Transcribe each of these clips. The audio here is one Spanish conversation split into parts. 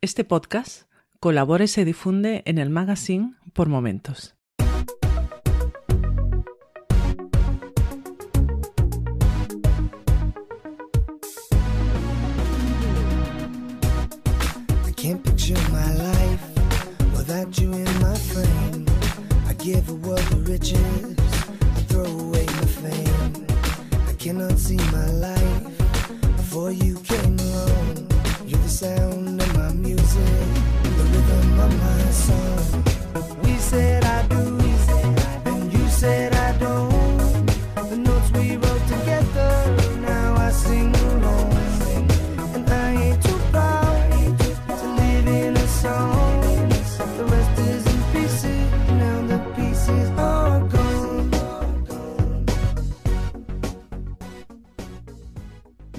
Este podcast colabora y se difunde en el magazine por momentos.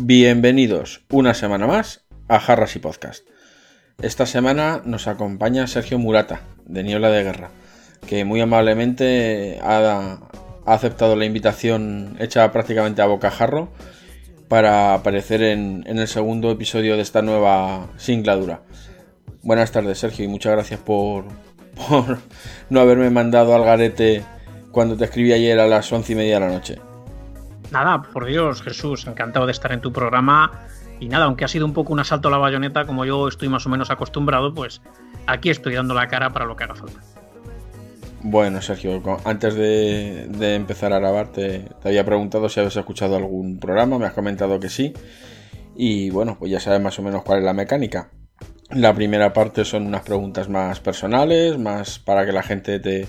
Bienvenidos una semana más a Jarras y Podcast. Esta semana nos acompaña Sergio Murata, de Niebla de Guerra, que muy amablemente ha, aceptado la invitación hecha prácticamente a bocajarro para aparecer en, en el segundo episodio de esta nueva singladura. Buenas tardes, Sergio, y muchas gracias por, por no haberme mandado al garete cuando te escribí ayer a las once y media de la noche. Nada, por Dios, Jesús, encantado de estar en tu programa. Y nada, aunque ha sido un poco un asalto a la bayoneta, como yo estoy más o menos acostumbrado, pues aquí estoy dando la cara para lo que haga falta. Bueno, Sergio, antes de, empezar a grabar te, había preguntado si habías escuchado algún programa, me has comentado que sí. Y bueno, pues ya sabes más o menos cuál es la mecánica. La primera parte son unas preguntas más personales, más para que la gente te,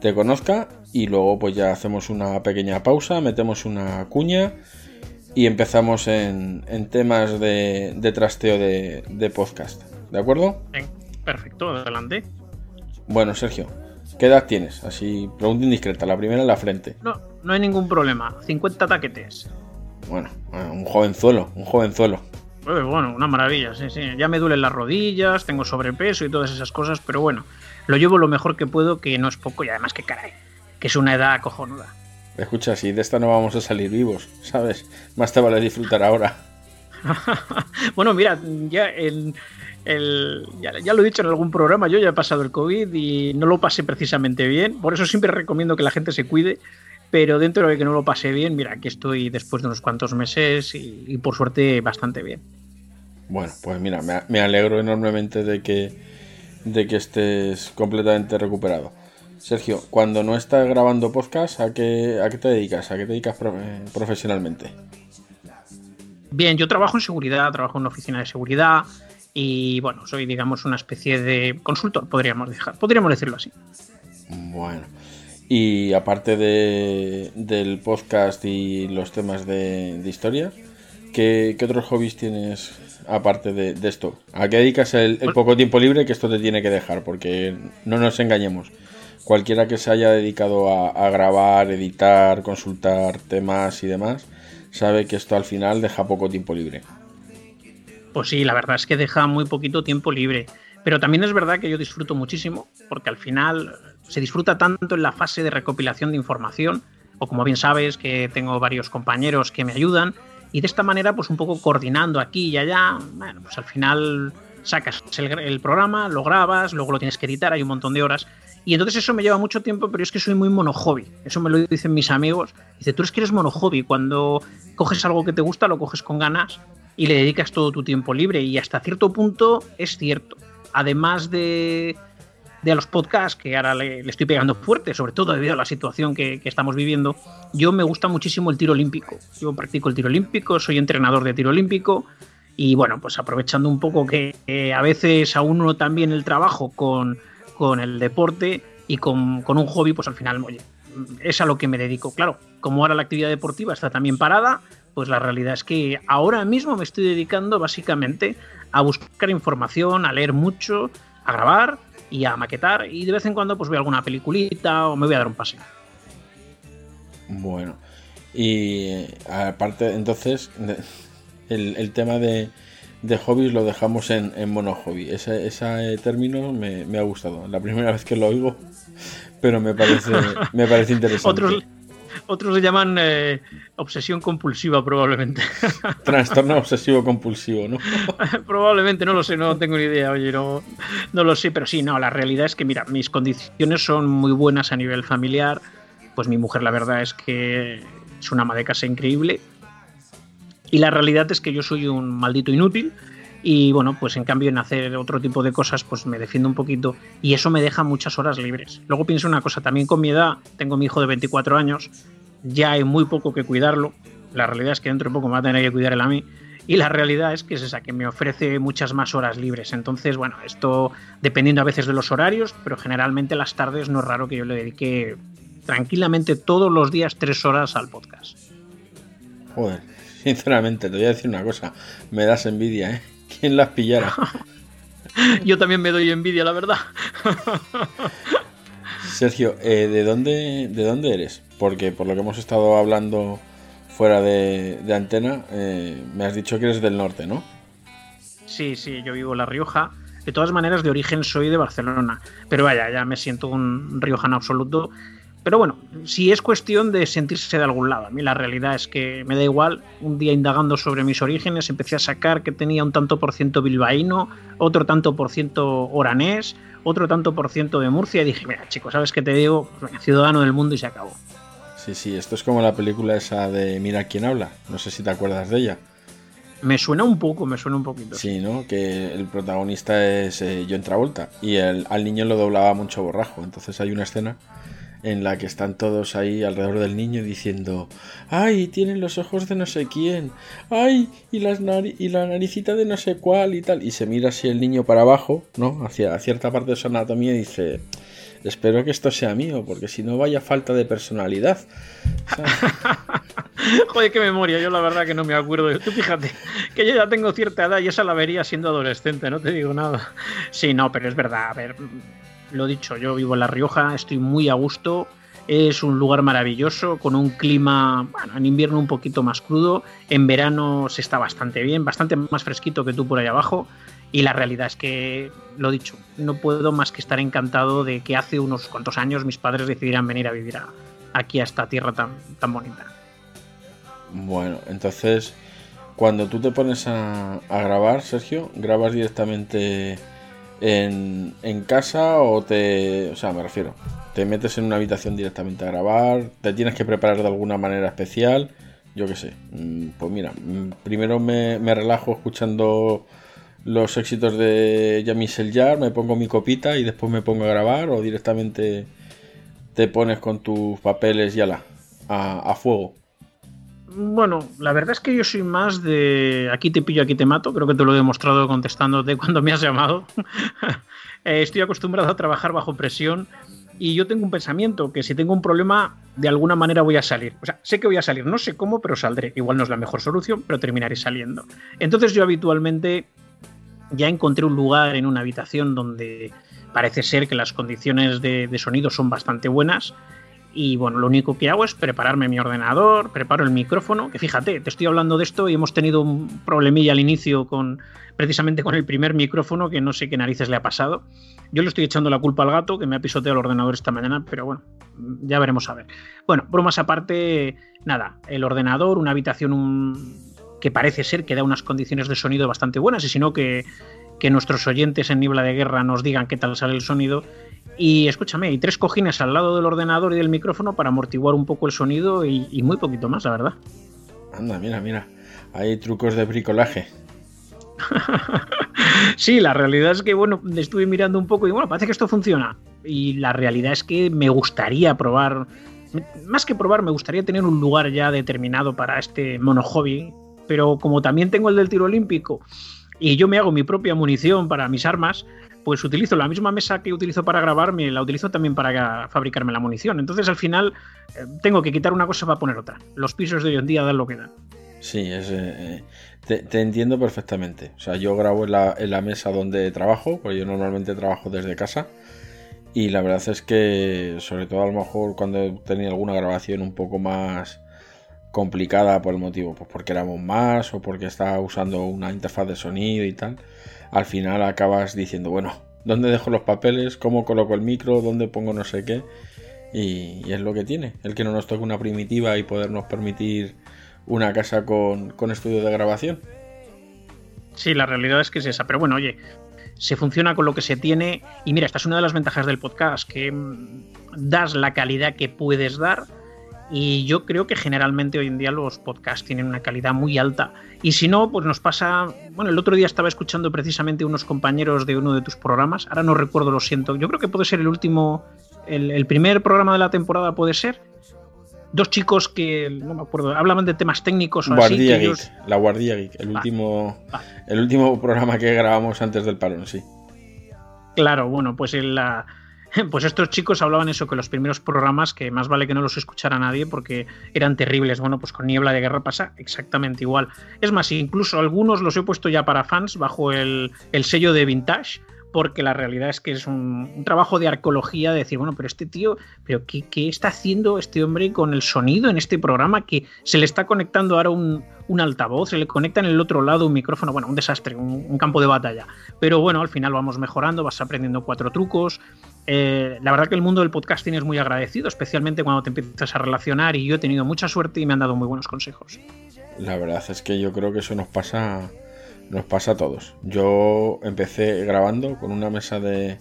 te conozca. Y luego pues ya hacemos una pequeña pausa, metemos una cuña y empezamos en, en temas de, de trasteo de, de podcast. ¿De acuerdo? Perfecto, adelante. Bueno, Sergio, ¿qué edad tienes? Así, pregunta indiscreta, la primera en la frente. No, no hay ningún problema. 50 taquetes. Bueno, eh, un jovenzuelo, un jovenzuelo. Eh, bueno, una maravilla, sí, sí. Ya me duelen las rodillas, tengo sobrepeso y todas esas cosas, pero bueno, lo llevo lo mejor que puedo, que no es poco y además que caray, que es una edad cojonuda. Escucha, si de esta no vamos a salir vivos, ¿sabes? Más te vale disfrutar ahora. bueno, mira, ya, el, el- ya, ya lo he dicho en algún programa, yo ya he pasado el COVID y no lo pasé precisamente bien, por eso siempre recomiendo que la gente se cuide, pero dentro de que no lo pasé bien, mira, aquí estoy después de unos cuantos meses y, y por suerte bastante bien. Bueno, pues mira, me, me alegro enormemente de que, de que estés completamente recuperado. Sergio, cuando no estás grabando podcast, ¿a qué, a qué te dedicas? ¿A qué te dedicas eh, profesionalmente? Bien, yo trabajo en seguridad, trabajo en una oficina de seguridad y bueno, soy digamos una especie de consultor, podríamos, dejar, podríamos decirlo así. Bueno, y aparte de, del podcast y los temas de, de historia, ¿qué, qué otros hobbies tienes aparte de, de esto? ¿A qué dedicas el, el poco tiempo libre que esto te tiene que dejar? Porque no nos engañemos. Cualquiera que se haya dedicado a, grabar, editar, consultar temas y demás, sabe que esto al final deja poco tiempo libre. Pues sí, la verdad es que deja muy poquito tiempo libre. Pero también es verdad que yo disfruto muchísimo, porque al final se disfruta tanto en la fase de recopilación de información, o como bien sabes, que tengo varios compañeros que me ayudan, y de esta manera, pues un poco coordinando aquí y allá, bueno, pues al final sacas el, el programa, lo grabas, luego lo tienes que editar, hay un montón de horas. Y entonces eso me lleva mucho tiempo, pero es que soy muy monohobby. Eso me lo dicen mis amigos. Dice, tú eres que eres monohobby. Cuando coges algo que te gusta, lo coges con ganas y le dedicas todo tu tiempo libre. Y hasta cierto punto es cierto. Además de, de los podcasts, que ahora le, estoy pegando fuerte, sobre todo debido a la situación que, estamos viviendo, yo me gusta muchísimo el tiro olímpico. Yo practico el tiro olímpico, soy entrenador de tiro olímpico. Y bueno, pues aprovechando un poco que a veces a uno también el trabajo con, con el deporte y con, con, un hobby, pues al final, oye, es a lo que me dedico. Claro, como ahora la actividad deportiva está también parada, pues la realidad es que ahora mismo me estoy dedicando básicamente a buscar información, a leer mucho, a grabar y a maquetar y de vez en cuando pues veo alguna peliculita o me voy a dar un paseo. Bueno, y aparte entonces el, el tema de, de, hobbies lo dejamos en, en mono hobby. Ese, ese término me, me, ha gustado. La primera vez que lo oigo, pero me parece, me parece interesante. Otros, Otros le llaman eh, obsesión compulsiva, probablemente. Trastorno obsesivo compulsivo, ¿no? probablemente, no lo sé, no tengo ni idea, oye, no, no lo sé, pero sí, no, la realidad es que, mira, mis condiciones son muy buenas a nivel familiar. Pues mi mujer, la verdad es que es una ama de casa increíble. Y la realidad es que yo soy un maldito inútil y bueno, pues en cambio en hacer otro tipo de cosas, pues me defiendo un poquito y eso me deja muchas horas libres. Luego pienso una cosa, también con mi edad, tengo mi hijo de 24 años, ya hay muy poco que cuidarlo. La realidad es que dentro de poco me va a tener que cuidar él a mí. Y la realidad es que es esa, que me ofrece muchas más horas libres. Entonces, bueno, esto dependiendo a veces de los horarios, pero generalmente las tardes no es raro que yo le dedique tranquilamente todos los días tres horas al podcast. Joder, sinceramente, te voy a decir una cosa, me das envidia, ¿eh? ¿Quién las pillara? Yo también me doy envidia, la verdad. Sergio, eh, ¿de, dónde, ¿de dónde eres? Porque por lo que hemos estado hablando fuera de, antena, eh, me has dicho que eres del norte, ¿no? Sí, sí, yo vivo en La Rioja. De todas maneras, de origen soy de Barcelona. Pero vaya, ya me siento un riojano absoluto pero bueno, si es cuestión de sentirse de algún lado, a mí la realidad es que me da igual. Un día indagando sobre mis orígenes empecé a sacar que tenía un tanto por ciento bilbaíno, otro tanto por ciento oranés, otro tanto por ciento de Murcia y dije, mira chicos, ¿sabes qué te digo? Ciudadano del mundo y se acabó. Sí, sí, esto es como la película esa de Mira quién habla. No sé si te acuerdas de ella. Me suena un poco, me suena un poquito. Sí, ¿no? Que el protagonista es eh, John Travolta y el, al niño lo doblaba mucho borrajo. Entonces hay una escena en la que están todos ahí alrededor del niño diciendo, ay, tienen los ojos de no sé quién, ay, y, las y la naricita de no sé cuál y tal. Y se mira así el niño para abajo, ¿no? Hacia cierta parte de su anatomía y dice, espero que esto sea mío, porque si no vaya falta de personalidad. Joder, qué memoria, yo la verdad que no me acuerdo. Tú fíjate, que yo ya tengo cierta edad y esa la vería siendo adolescente, no te digo nada. Sí, no, pero es verdad, a ver, lo dicho, yo vivo en La Rioja, estoy muy a gusto. Es un lugar maravilloso, con un clima, bueno, en invierno un poquito más crudo, en verano se está bastante bien, bastante más fresquito que tú por ahí abajo. Y la realidad es que, lo dicho, no puedo más que estar encantado de que hace unos cuantos años mis padres decidieran venir a vivir aquí a esta tierra tan, tan bonita. Bueno, entonces, cuando tú te pones a, a grabar, Sergio, grabas directamente en, casa o te... O sea, me refiero, te metes en una habitación directamente a grabar, te tienes que preparar de alguna manera especial, yo qué sé. Mm, pues mira, mm, primero me, relajo escuchando los éxitos de Jean-Michel Jarre, me pongo mi copita y después me pongo a grabar o directamente te pones con tus papeles y ala, a, a fuego. Bueno, la verdad es que yo soy más de aquí te pillo, aquí te mato. Creo que te lo he demostrado contestándote cuando me has llamado. Eh, estoy acostumbrado a trabajar bajo presión y yo tengo un pensamiento que si tengo un problema, de alguna manera voy a salir. O sea, sé que voy a salir, no sé cómo, pero saldré. Igual no es la mejor solución, pero terminaré saliendo. Entonces yo habitualmente ya encontré un lugar en una habitación donde parece ser que las condiciones de, de sonido son bastante buenas y bueno, lo único que hago es prepararme mi ordenador, preparo el micrófono, que fíjate, te estoy hablando de esto y hemos tenido un problemilla al inicio con precisamente con el primer micrófono, que no sé qué narices le ha pasado. Yo le estoy echando la culpa al gato, que me ha pisoteado el ordenador esta mañana, pero bueno, ya veremos a ver. Bueno, bromas aparte, nada, el ordenador, una habitación que parece ser que da unas condiciones de sonido bastante buenas, y si no que, que nuestros oyentes en Niebla de Guerra nos digan qué tal sale el sonido y escúchame, hay tres cojines al lado del ordenador y del micrófono para amortiguar un poco el sonido y, muy poquito más, la verdad. Anda, mira, mira. Hay trucos de bricolaje. sí, la realidad es que, bueno, estuve mirando un poco y bueno, parece que esto funciona. Y la realidad es que me gustaría probar, más que probar, me gustaría tener un lugar ya determinado para este mono hobby. Pero como también tengo el del tiro olímpico y yo me hago mi propia munición para mis armas, pues utilizo la misma mesa que utilizo para grabarme, la utilizo también para fabricarme la munición. Entonces al final eh, tengo que quitar una cosa para poner otra. Los pisos de hoy en día dan lo que dan. Sí, es, eh, te, entiendo perfectamente. O sea, yo grabo en la, en la, mesa donde trabajo, porque yo normalmente trabajo desde casa. Y la verdad es que, sobre todo a lo mejor cuando tenido alguna grabación un poco más complicada por el motivo, pues porque éramos más o porque estaba usando una interfaz de sonido y tal al final acabas diciendo, bueno, ¿dónde dejo los papeles? ¿Cómo coloco el micro? ¿Dónde pongo no sé qué? Y, y es lo que tiene, el que no nos toque una primitiva y podernos permitir una casa con, con estudio de grabación. Sí, la realidad es que es esa. Pero bueno, oye, se funciona con lo que se tiene. Y mira, esta es una de las ventajas del podcast, que mm, das la calidad que puedes dar. Y yo creo que generalmente hoy en día los podcasts tienen una calidad muy alta. Y si no, pues nos pasa. Bueno, el otro día estaba escuchando precisamente unos compañeros de uno de tus programas. Ahora no recuerdo, lo siento. Yo creo que puede ser el último. El, el primer programa de la temporada puede ser dos chicos que no me acuerdo, hablaban de temas técnicos o Guardia así. Geek, ellos- la Guardia Geek, el Va, último, va. el último programa que grabamos antes del parón, sí. Claro, bueno, pues en la. Pues estos chicos hablaban eso, que los primeros programas, que más vale que no los escuchara nadie porque eran terribles. Bueno, pues con Niebla de Guerra pasa exactamente igual. Es más, incluso algunos los he puesto ya para fans bajo el, el sello de Vintage, porque la realidad es que es un, trabajo de arqueología de decir, bueno, pero este tío, pero qué, qué está haciendo este hombre con el sonido en este programa? Que se le está conectando ahora un, un altavoz, se le conecta en el otro lado un micrófono, bueno, un desastre, un, un campo de batalla. Pero bueno, al final vamos mejorando, vas aprendiendo cuatro trucos. Eh, la verdad que el mundo del podcasting es muy agradecido, especialmente cuando te empiezas a relacionar y yo he tenido mucha suerte y me han dado muy buenos consejos. La verdad es que yo creo que eso nos pasa, nos pasa a todos. Yo empecé grabando con una mesa de,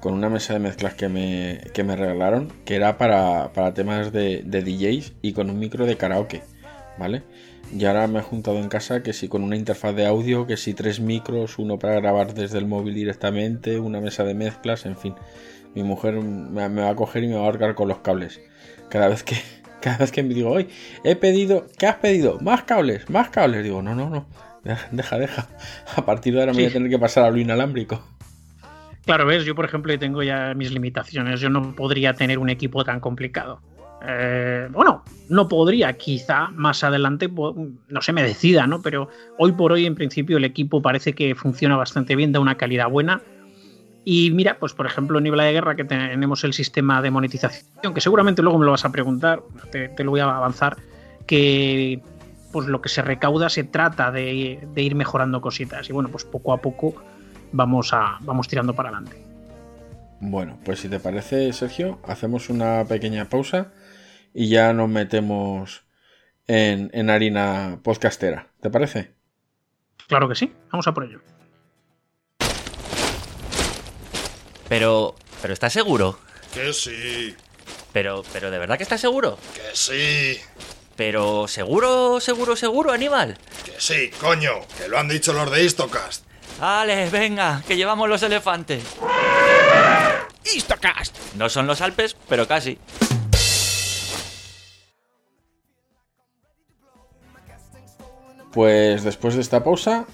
con una mesa de mezclas que me, que me regalaron, que era para, para temas de, de DJs y con un micro de karaoke, ¿vale? Y ahora me he juntado en casa que si con una interfaz de audio, que si tres micros, uno para grabar desde el móvil directamente, una mesa de mezclas, en fin. Mi mujer me, va a coger y me va a ahorcar con los cables. Cada vez que, cada vez que me digo, hoy he pedido, ¿qué has pedido? Más cables, más cables. Digo, no, no, no, deja, deja. A partir de ahora me voy a tener que pasar a lo inalámbrico. Claro, ves, yo por ejemplo tengo ya mis limitaciones, yo no podría tener un equipo tan complicado. Eh, bueno, no podría, quizá más adelante, no sé, me decida, ¿no? Pero hoy por hoy, en principio, el equipo parece que funciona bastante bien, da una calidad buena. Y mira, pues por ejemplo, en de Guerra, que tenemos el sistema de monetización, que seguramente luego me lo vas a preguntar, te, lo voy a avanzar, que pues lo que se recauda se trata de, de ir mejorando cositas. Y bueno, pues poco a poco vamos, a, vamos tirando para adelante. Bueno, pues si te parece, Sergio, hacemos una pequeña pausa y ya nos metemos en, en harina podcastera. ¿Te parece? Claro que sí, vamos a por ello. Pero, pero ¿estás seguro? Que sí, Pero, pero ¿de verdad que estás seguro? que sí, Pero seguro, seguro, seguro, Aníbal. que sí, coño, que lo han dicho los de Istocast. Vale, venga, que llevamos los elefantes. ¡Istocast! No son los Alpes, pero casi. Pues después de esta pausa,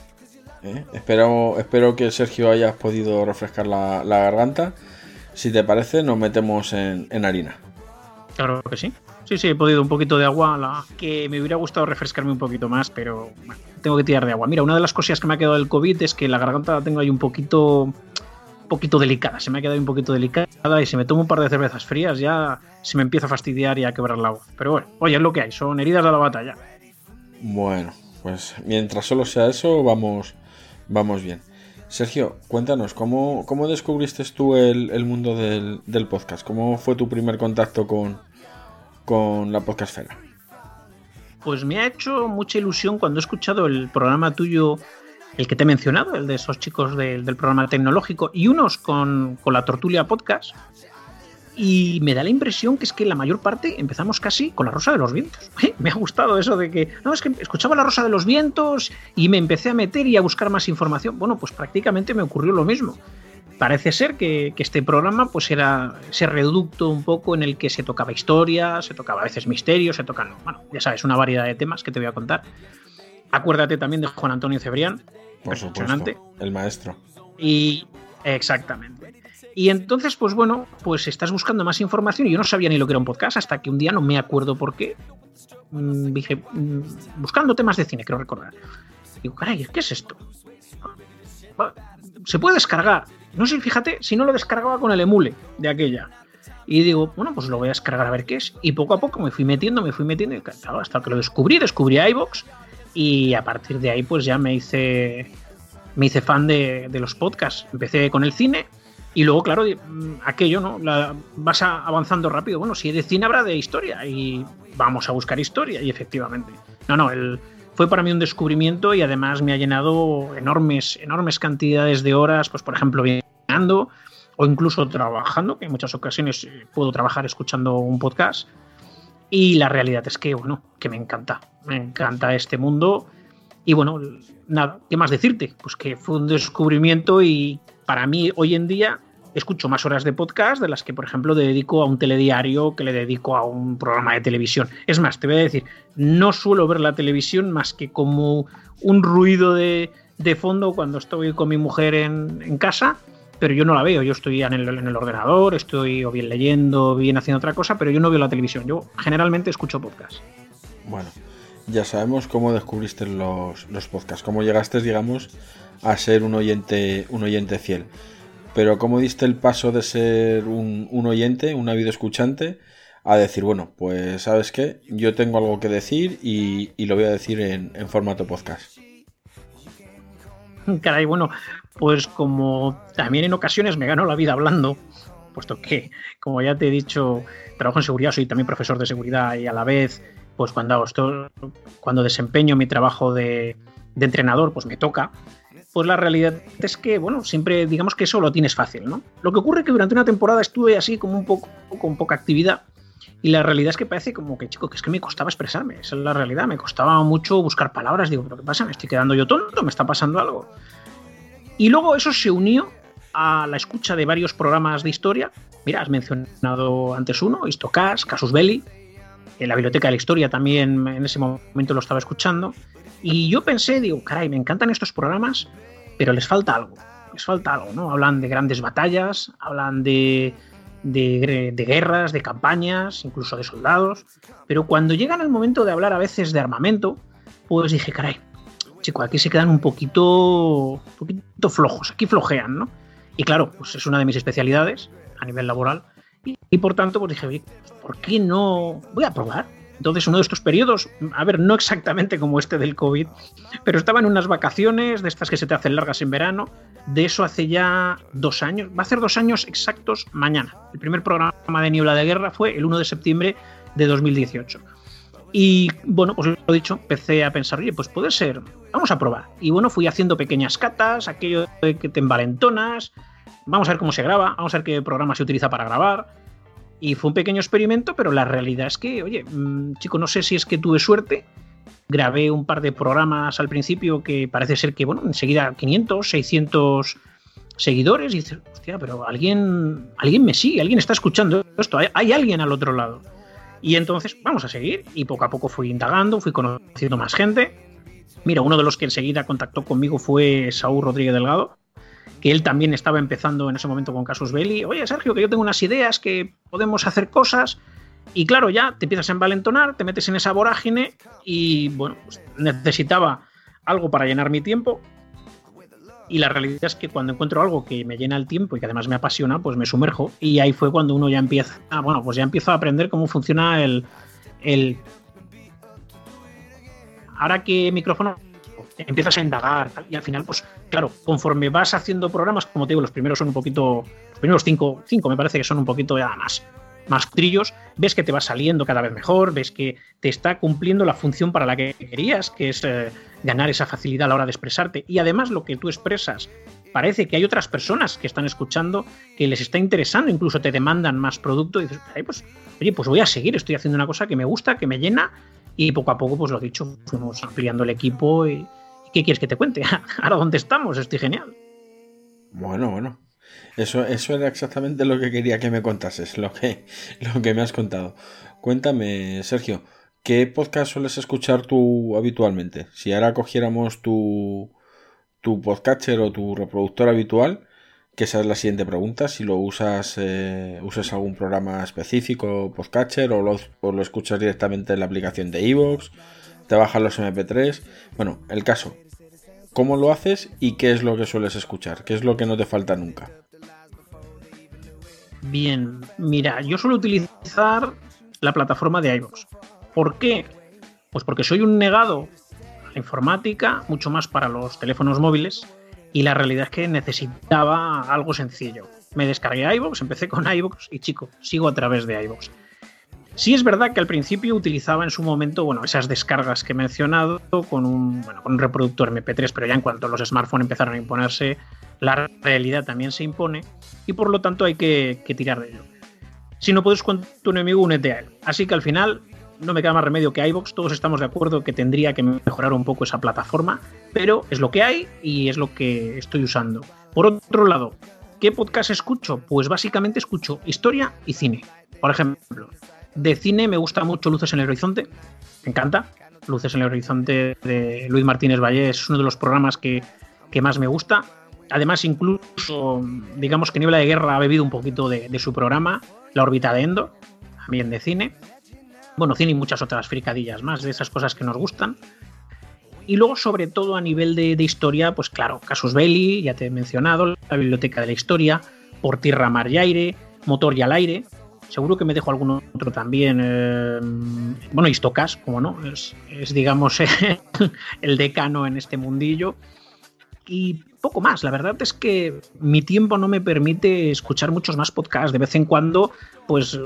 eh, espero, espero que Sergio hayas podido refrescar la, la garganta. Si te parece, nos metemos en, en harina. Claro que sí. Sí, sí, he podido un poquito de agua, la que me hubiera gustado refrescarme un poquito más, pero bueno, tengo que tirar de agua. Mira, una de las cosas que me ha quedado del COVID es que la garganta la tengo ahí un poquito, poquito delicada. Se me ha quedado ahí un poquito delicada y si me tomo un par de cervezas frías ya se me empieza a fastidiar y a quebrar la voz. Pero bueno, oye, es lo que hay, son heridas de la batalla. Bueno, pues mientras solo sea eso, vamos, vamos bien. Sergio, cuéntanos, ¿cómo, cómo descubriste tú el, el mundo del, del podcast? ¿Cómo fue tu primer contacto con, con la podcastfera? Pues me ha hecho mucha ilusión cuando he escuchado el programa tuyo, el que te he mencionado, el de esos chicos del, del programa tecnológico, y unos con, con la Tortulia Podcast. Y me da la impresión que es que la mayor parte empezamos casi con la Rosa de los Vientos. Me ha gustado eso de que, no, es que escuchaba la Rosa de los Vientos y me empecé a meter y a buscar más información. Bueno, pues prácticamente me ocurrió lo mismo. Parece ser que, que este programa pues era ese reducto un poco en el que se tocaba historia, se tocaba a veces misterio, se tocan, bueno, ya sabes, una variedad de temas que te voy a contar. Acuérdate también de Juan Antonio Cebrián, Por Impresionante. supuesto, el maestro. y exactamente. Y entonces, pues bueno, pues estás buscando más información y yo no sabía ni lo que era un podcast hasta que un día no me acuerdo por qué. mm, Dije, mm, buscando temas de cine, creo recordar. Digo, caray, ¿qué es esto? Va, Se puede descargar. No sé, fíjate, si no lo descargaba con el emule de aquella. Y digo, bueno, pues lo voy a descargar a ver qué es. Y poco a poco me fui metiendo, me fui metiendo, y hasta que lo descubrí, descubrí iVoox. Y a partir de ahí, pues ya me hice me hice fan de, de los podcasts. Empecé con el cine Y luego, claro, mm, aquello, ¿no? La, vas avanzando rápido. Bueno, si de cine habrá de historia y vamos a buscar historia. Y efectivamente. No, no, el, fue para mí un descubrimiento y además me ha llenado enormes, enormes cantidades de horas, pues por ejemplo, viajando o incluso trabajando, que en muchas ocasiones eh, puedo trabajar escuchando un podcast. Y la realidad es que, bueno, que me encanta. Me encanta este mundo. Y bueno, nada, ¿qué más decirte? Pues que fue un descubrimiento y para mí hoy en día escucho más horas de podcast de las que, por ejemplo, dedico a un telediario que le dedico a un programa de televisión. Es más, te voy a decir, no suelo ver la televisión más que como un ruido de, de fondo cuando estoy con mi mujer en, en casa, pero yo no la veo. Yo estoy en el, en el ordenador, estoy o bien leyendo, bien haciendo otra cosa, pero yo no veo la televisión. Yo generalmente escucho podcast. Bueno, ya sabemos cómo descubriste los, los podcasts, cómo llegaste, digamos, a ser un oyente, un oyente fiel. Pero cómo diste el paso de ser un, un oyente, un ávido escuchante, a decir, bueno, pues sabes qué, yo tengo algo que decir y, y lo voy a decir en, en formato podcast. Caray, bueno, pues como también en ocasiones me gano la vida hablando, puesto que, como ya te he dicho, trabajo en seguridad, soy también profesor de seguridad y a la vez, pues cuando, hago esto, cuando desempeño mi trabajo de, de entrenador, pues me toca. Pues la realidad es que, bueno, siempre digamos que eso lo tienes fácil, ¿no? Lo que ocurre es que durante una temporada estuve así como un poco con poca actividad y la realidad es que parece como que, chico, que es que me costaba expresarme, esa es la realidad, me costaba mucho buscar palabras, digo, pero ¿qué pasa? ¿Me estoy quedando yo tonto? ¿Me está pasando algo? Y luego eso se unió a la escucha de varios programas de historia. Mira, has mencionado antes uno, Histocast, Casus Belli, en la Biblioteca de la Historia también en ese momento lo estaba escuchando. Y yo pensé, digo, caray, me encantan estos programas, pero les falta algo, les falta algo, ¿no? Hablan de grandes batallas, hablan de, de, de guerras, de campañas, incluso de soldados, pero cuando llegan al momento de hablar a veces de armamento, pues dije, caray, chico, aquí se quedan un poquito, un poquito flojos, aquí flojean, ¿no? Y claro, pues es una de mis especialidades a nivel laboral. Y, por tanto, pues dije, ¿por qué no? Voy a probar. Entonces, uno de estos periodos, a ver, no exactamente como este del COVID, pero estaba en unas vacaciones de estas que se te hacen largas en verano. De eso hace ya dos años, va a ser dos años exactos mañana. El primer programa de Niebla de Guerra fue el 1 de septiembre de 2018. Y bueno, pues lo dicho, empecé a pensar, oye, pues puede ser, vamos a probar. Y bueno, fui haciendo pequeñas catas, aquello de que te envalentonas, vamos a ver cómo se graba, vamos a ver qué programa se utiliza para grabar. Y fue un pequeño experimento, pero la realidad es que, oye, mmm, chico, no sé si es que tuve suerte. Grabé un par de programas al principio que parece ser que, bueno, enseguida 500, 600 seguidores. Y dices, hostia, pero alguien, alguien me sigue, alguien está escuchando esto, hay, hay alguien al otro lado. Y entonces vamos a seguir y poco a poco fui indagando, fui conociendo más gente. Mira, uno de los que enseguida contactó conmigo fue Saúl Rodríguez Delgado, que él también estaba empezando en ese momento con Casus Belli. Oye, Sergio, que yo tengo unas ideas, que podemos hacer cosas. Y claro, ya te empiezas a envalentonar, te metes en esa vorágine y bueno, pues necesitaba algo para llenar mi tiempo. Y la realidad es que cuando encuentro algo que me llena el tiempo y que además me apasiona, pues me sumerjo. Y ahí fue cuando uno ya empieza, ah, bueno, pues ya empiezo a aprender cómo funciona el, el... Ahora que micrófono empiezas a indagar y al final, pues claro, conforme vas haciendo programas, como te digo, los primeros son un poquito, los primeros cinco, cinco me parece que son un poquito ya más, más trillos, ves que te va saliendo cada vez mejor, ves que te está cumpliendo la función para la que querías, que es eh, ganar esa facilidad a la hora de expresarte. Y además lo que tú expresas, parece que hay otras personas que están escuchando, que les está interesando, incluso te demandan más producto, y dices, pues, oye, pues voy a seguir, estoy haciendo una cosa que me gusta, que me llena, y poco a poco, pues lo dicho, fuimos ampliando el equipo y, ¿Qué quieres que te cuente? Ahora, ¿dónde estamos? Estoy genial. Bueno, bueno. Eso, eso era exactamente lo que quería que me contases, lo que, lo que me has contado. Cuéntame, Sergio, ¿qué podcast sueles escuchar tú habitualmente? Si ahora cogiéramos tu, tu podcatcher o tu reproductor habitual, que esa es la siguiente pregunta, si lo usas, eh, usas algún programa específico, podcatcher, o lo, escuchas directamente en la aplicación de iVoox, te bajan los MP3. Bueno, el caso. ¿Cómo lo haces y qué es lo que sueles escuchar? ¿Qué es lo que no te falta nunca? Bien, mira, yo suelo utilizar la plataforma de iVoox. ¿Por qué? Pues porque soy un negado la informática, mucho más para los teléfonos móviles, y la realidad es que necesitaba algo sencillo. Me descargué iVoox, empecé con iVoox y chico, sigo a través de iVoox. Sí es verdad que al principio utilizaba en su momento, bueno, esas descargas que he mencionado con un, bueno, con un reproductor MP3, pero ya en cuanto los smartphones empezaron a imponerse, la realidad también se impone y por lo tanto hay que, tirar de ello. Si no puedes con tu enemigo, únete a él. Así que al final no me queda más remedio que iVoox, todos estamos de acuerdo que tendría que mejorar un poco esa plataforma, pero es lo que hay y es lo que estoy usando. Por otro lado, ¿qué podcast escucho? Pues básicamente escucho historia y cine. Por ejemplo, de cine me gusta mucho Luces en el Horizonte, me encanta. Luces en el Horizonte de Luis Martínez Valle es uno de los programas que, que más me gusta. Además, incluso, digamos que Niebla de Guerra ha bebido un poquito de, de su programa, La órbita de Endor, también de cine bueno, cine y muchas otras fricadillas más, de esas cosas que nos gustan. Y luego, sobre todo a nivel de, de, historia, pues claro, Casus Belli, ya te he mencionado, la Biblioteca de la Historia, Por Tierra, Mar y Aire, Motor y al Aire. Seguro que me dejo algún otro también. Eh, bueno, Istocas, como no, es, es digamos el decano en este mundillo. Y poco más. La verdad es que mi tiempo no me permite escuchar muchos más podcasts. De vez en cuando, pues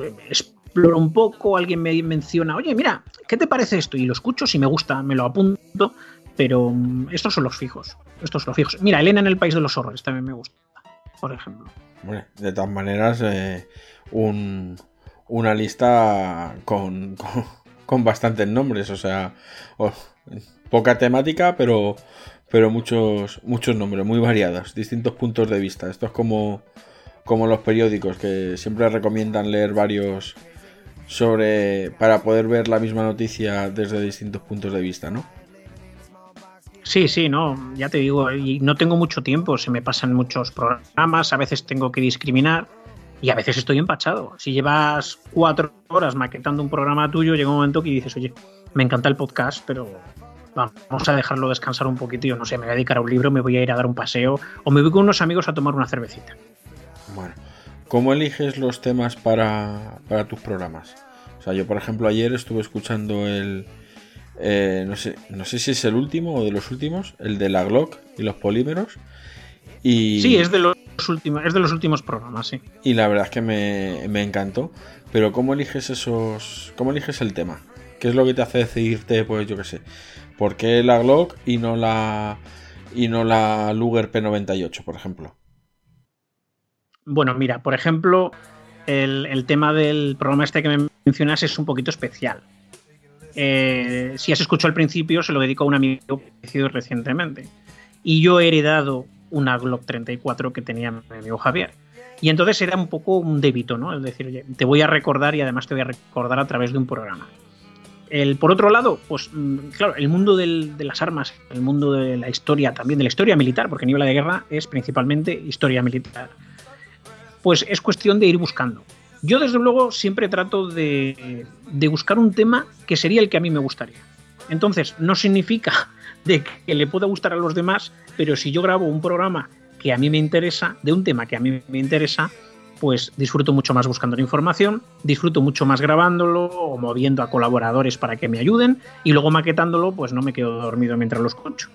exploro un poco, alguien me menciona, oye, mira, ¿qué te parece esto? Y lo escucho, si me gusta, me lo apunto, pero um, estos son los fijos. Estos son los fijos. Mira, Elena en el País de los Horrores también me gusta, por ejemplo. De todas maneras, eh, un, una lista con, con, bastantes nombres, o sea, poca temática, pero, pero muchos, muchos nombres, muy variados, distintos puntos de vista. Esto es como, como los periódicos, que siempre recomiendan leer varios sobre para poder ver la misma noticia desde distintos puntos de vista, ¿no? Sí, sí, no, ya te digo, y no tengo mucho tiempo, se me pasan muchos programas, a veces tengo que discriminar y a veces estoy empachado. Si llevas cuatro horas maquetando un programa tuyo, llega un momento que dices, oye, me encanta el podcast, pero vamos a dejarlo descansar un poquito, no sé, me voy a dedicar a un libro, me voy a ir a dar un paseo o me voy con unos amigos a tomar una cervecita. Bueno, ¿cómo eliges los temas para, para tus programas? O sea, yo por ejemplo ayer estuve escuchando el... Eh, no, sé, no sé si es el último o de los últimos, el de la Glock y los polímeros. Y... Sí, es de los últimos, es de los últimos programas, sí. Y la verdad es que me, me encantó. Pero ¿cómo eliges esos. ¿Cómo eliges el tema? ¿Qué es lo que te hace decidirte, pues yo qué sé? ¿Por qué la Glock y no la. y no la Luger P98, por ejemplo? Bueno, mira, por ejemplo, el, tema del programa este que me mencionas es un poquito especial. Eh, si has escuchado al principio, se lo dedico a un amigo que recientemente. Y yo he heredado una Glock 34 que tenía mi amigo Javier. Y entonces era un poco un débito, ¿no? Es decir, oye, te voy a recordar y además te voy a recordar a través de un programa. El, por otro lado, pues claro, el mundo del, de las armas, el mundo de la historia, también de la historia militar, porque Niebla de Guerra es principalmente historia militar pues es cuestión de ir buscando. Yo desde luego siempre trato de, buscar un tema que sería el que a mí me gustaría. Entonces, no significa de que le pueda gustar a los demás, pero si yo grabo un programa que a mí me interesa, de un tema que a mí me interesa, pues disfruto mucho más buscando la información, disfruto mucho más grabándolo o moviendo a colaboradores para que me ayuden y luego maquetándolo, pues no me quedo dormido mientras lo escucho.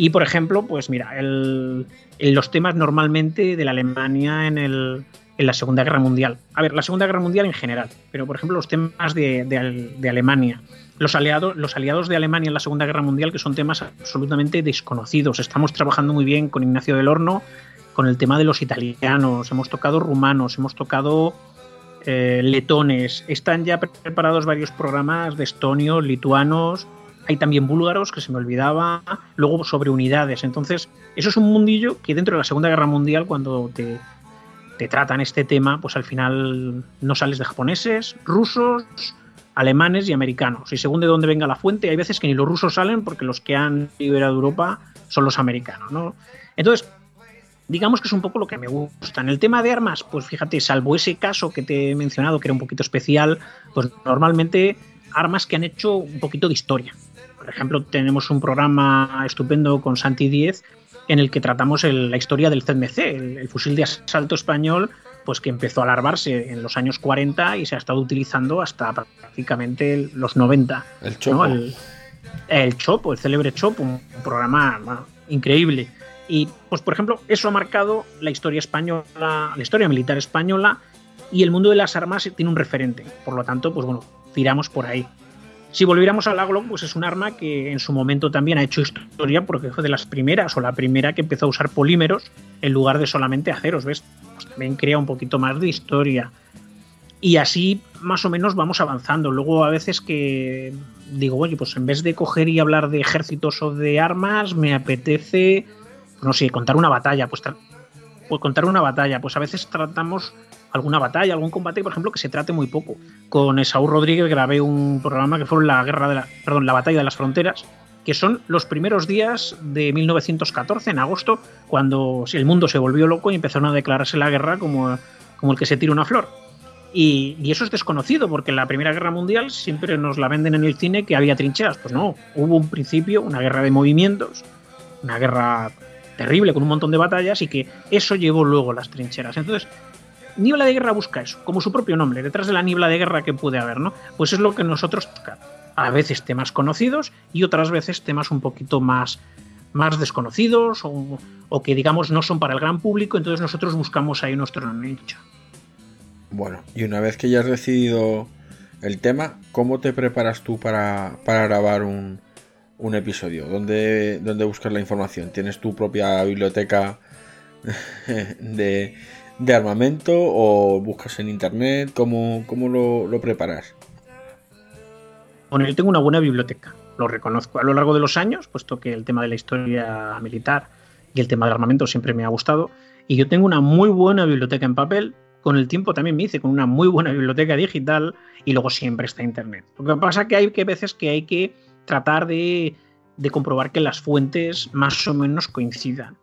Y por ejemplo, pues mira, el, los temas normalmente de la Alemania en, el, en, la Segunda Guerra Mundial. A ver, la Segunda Guerra Mundial en general, pero por ejemplo los temas de, de, de Alemania. Los aliados, los aliados de Alemania en la Segunda Guerra Mundial, que son temas absolutamente desconocidos. Estamos trabajando muy bien con Ignacio del Horno, con el tema de los italianos, hemos tocado rumanos, hemos tocado eh, letones. Están ya preparados varios programas de estonios, lituanos, hay también búlgaros, que se me olvidaba, luego sobre unidades. Entonces, eso es un mundillo que dentro de la Segunda Guerra Mundial, cuando te, te tratan este tema, pues al final no sales de japoneses, rusos, alemanes y americanos. Y según de dónde venga la fuente, hay veces que ni los rusos salen porque los que han liberado Europa son los americanos, ¿no? Entonces, digamos que es un poco lo que me gusta. En el tema de armas, pues fíjate, salvo ese caso que te he mencionado, que era un poquito especial, pues normalmente armas que han hecho un poquito de historia. Por ejemplo, tenemos un programa estupendo con Santi 10 en el que tratamos el, la historia del CMC, el, el, fusil de asalto español, pues que empezó a alarvarse en los años 40 y se ha estado utilizando hasta prácticamente los 90. El Chopo. ¿no? El, el, Chopo, el célebre Chopo, un, un programa bueno, increíble. Y, pues, por ejemplo, eso ha marcado la historia española, la historia militar española, y el mundo de las armas tiene un referente. Por lo tanto, pues bueno, tiramos por ahí. Si volviéramos a la pues es un arma que en su momento también ha hecho historia porque fue de las primeras o la primera que empezó a usar polímeros en lugar de solamente aceros, ¿ves? Pues también crea un poquito más de historia. Y así más o menos vamos avanzando. Luego a veces que digo, oye, pues en vez de coger y hablar de ejércitos o de armas, me apetece, no sé, contar una batalla. Pues, pues contar una batalla. Pues a veces tratamos alguna batalla, algún combate, por ejemplo, que se trate muy poco. Con Esaú Rodríguez grabé un programa que fue la guerra de la, perdón, la batalla de las fronteras, que son los primeros días de 1914, en agosto, cuando el mundo se volvió loco y empezaron a declararse la guerra como, como el que se tira una flor. Y, y, eso es desconocido, porque en la Primera Guerra Mundial siempre nos la venden en el cine que había trincheras. Pues no, hubo un principio, una guerra de movimientos, una guerra terrible con un montón de batallas y que eso llevó luego las trincheras. Entonces, Niebla de Guerra busca eso, como su propio nombre, detrás de la niebla de guerra que puede haber, ¿no? Pues es lo que nosotros a veces temas conocidos y otras veces temas un poquito más, más desconocidos o, o, que digamos no son para el gran público, entonces nosotros buscamos ahí nuestro nicho. Bueno, y una vez que ya has decidido el tema, ¿cómo te preparas tú para, para grabar un, un episodio? ¿Dónde, ¿Dónde buscas la información? ¿Tienes tu propia biblioteca de, de armamento o buscas en internet? ¿Cómo, cómo lo, lo, preparas? Bueno, yo tengo una buena biblioteca, lo reconozco. A lo largo de los años, puesto que el tema de la historia militar y el tema del armamento siempre me ha gustado, y yo tengo una muy buena biblioteca en papel. Con el tiempo también me hice con una muy buena biblioteca digital y luego siempre está internet. Lo que pasa es que hay que veces que hay que tratar de, de comprobar que las fuentes más o menos coincidan